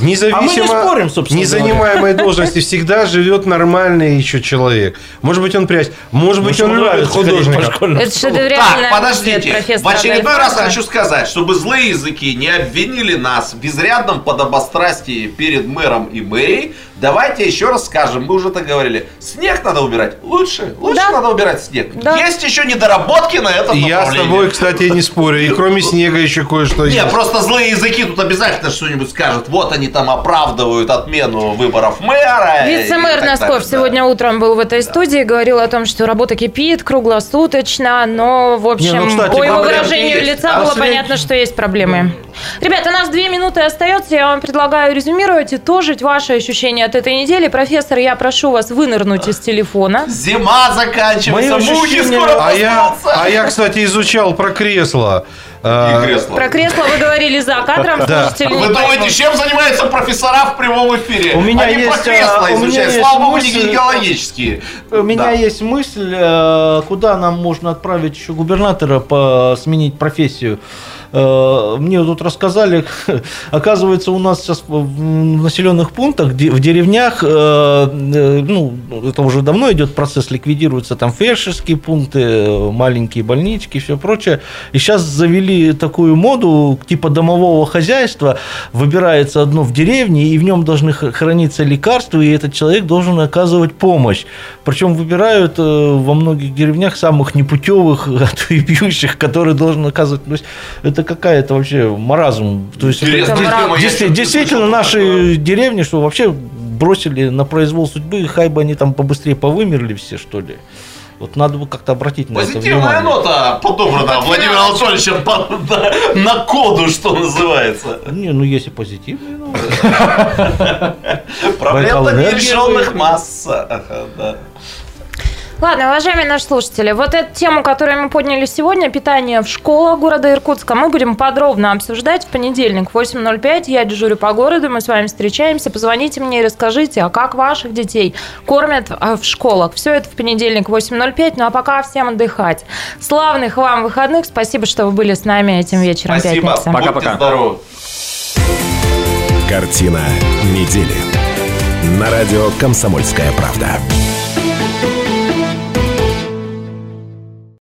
независимо, А мы не спорим, собственно не говоря. должности, всегда живет нормальный еще человек. Может быть, он прячет, может быть, он любит художника. Это что-то Так, подождите. В очередной раз хочу сказать, чтобы злые языки не обвинили нас в изрядном подобострастии перед мэром и мэрией, давайте еще раз скажем, мы уже это говорили, снег надо убирать лучше, лучше Да. надо убирать снег. Да. Есть еще недоработки на этом Я с тобой, кстати, не спорю. И кроме снега еще кое-что Не, есть. просто злые языки тут обязательно что-нибудь скажут. Вот они там оправдывают отмену выборов мэра. Вице-мэр так Носков да. сегодня утром был в этой студии, говорил о том, что работа кипит круглосуточно, но, в общем, Не, ну, кстати, по его выражению есть. лица А было понятно, что есть проблемы. Ребята, у нас две минуты остается, я вам предлагаю резюмировать и тоже ваши ощущения от этой недели. Профессор, я прошу вас вынырнуть из телефона. Зима заканчивается, Мои мухи ощущения- скоро А я, а я, кстати, изучал про кресло. А, И кресло. Про кресло вы говорили за кадром, Да. слушатели Вы думаете, чем занимаются профессора в прямом эфире? У меня Они про есть, кресла а, у меня изучают. есть Слава богу, не гинекологические. У меня Да. есть мысль, э, куда нам можно отправить еще губернатора по сменить профессию. Э, Мне тут рассказали, оказывается, у нас сейчас в населенных пунктах, в деревнях, э, э, ну, это уже давно идет процесс, ликвидируются там фельдшерские пункты, маленькие больнички все прочее. И сейчас завели такую моду, типа домового хозяйства, выбирается одно в деревне, и в нем должны храниться лекарства, и этот человек должен оказывать помощь. Причем выбирают во многих деревнях самых непутевых, а то и пьющих, которые должен оказывать. То есть это какая-то вообще маразм. То есть это не действительно слышал наши деревни, что вообще бросили на произвол судьбы, хай бы они там побыстрее повымерли все, что ли. Вот надо бы как-то обратить на это Позитивная внимание. нота подобрана Владимиром Анатольевичем по- на, на коду, что называется. Не, ну если позитивные новости. Проблем Байкал энергия нерешенных масса. Ладно, уважаемые наши слушатели, вот эту тему, которую мы подняли сегодня, питание в школах города Иркутска, мы будем подробно обсуждать в понедельник в 8.05. Я дежурю по городу, мы с вами встречаемся. Позвоните мне и расскажите, а как ваших детей кормят а, в школах. Все это в понедельник в 8.05. Ну а пока всем отдыхать. Славных вам выходных. Спасибо, что вы были с нами этим вечером Спасибо. Будьте здоровы. Картина недели. На радио «Комсомольская правда».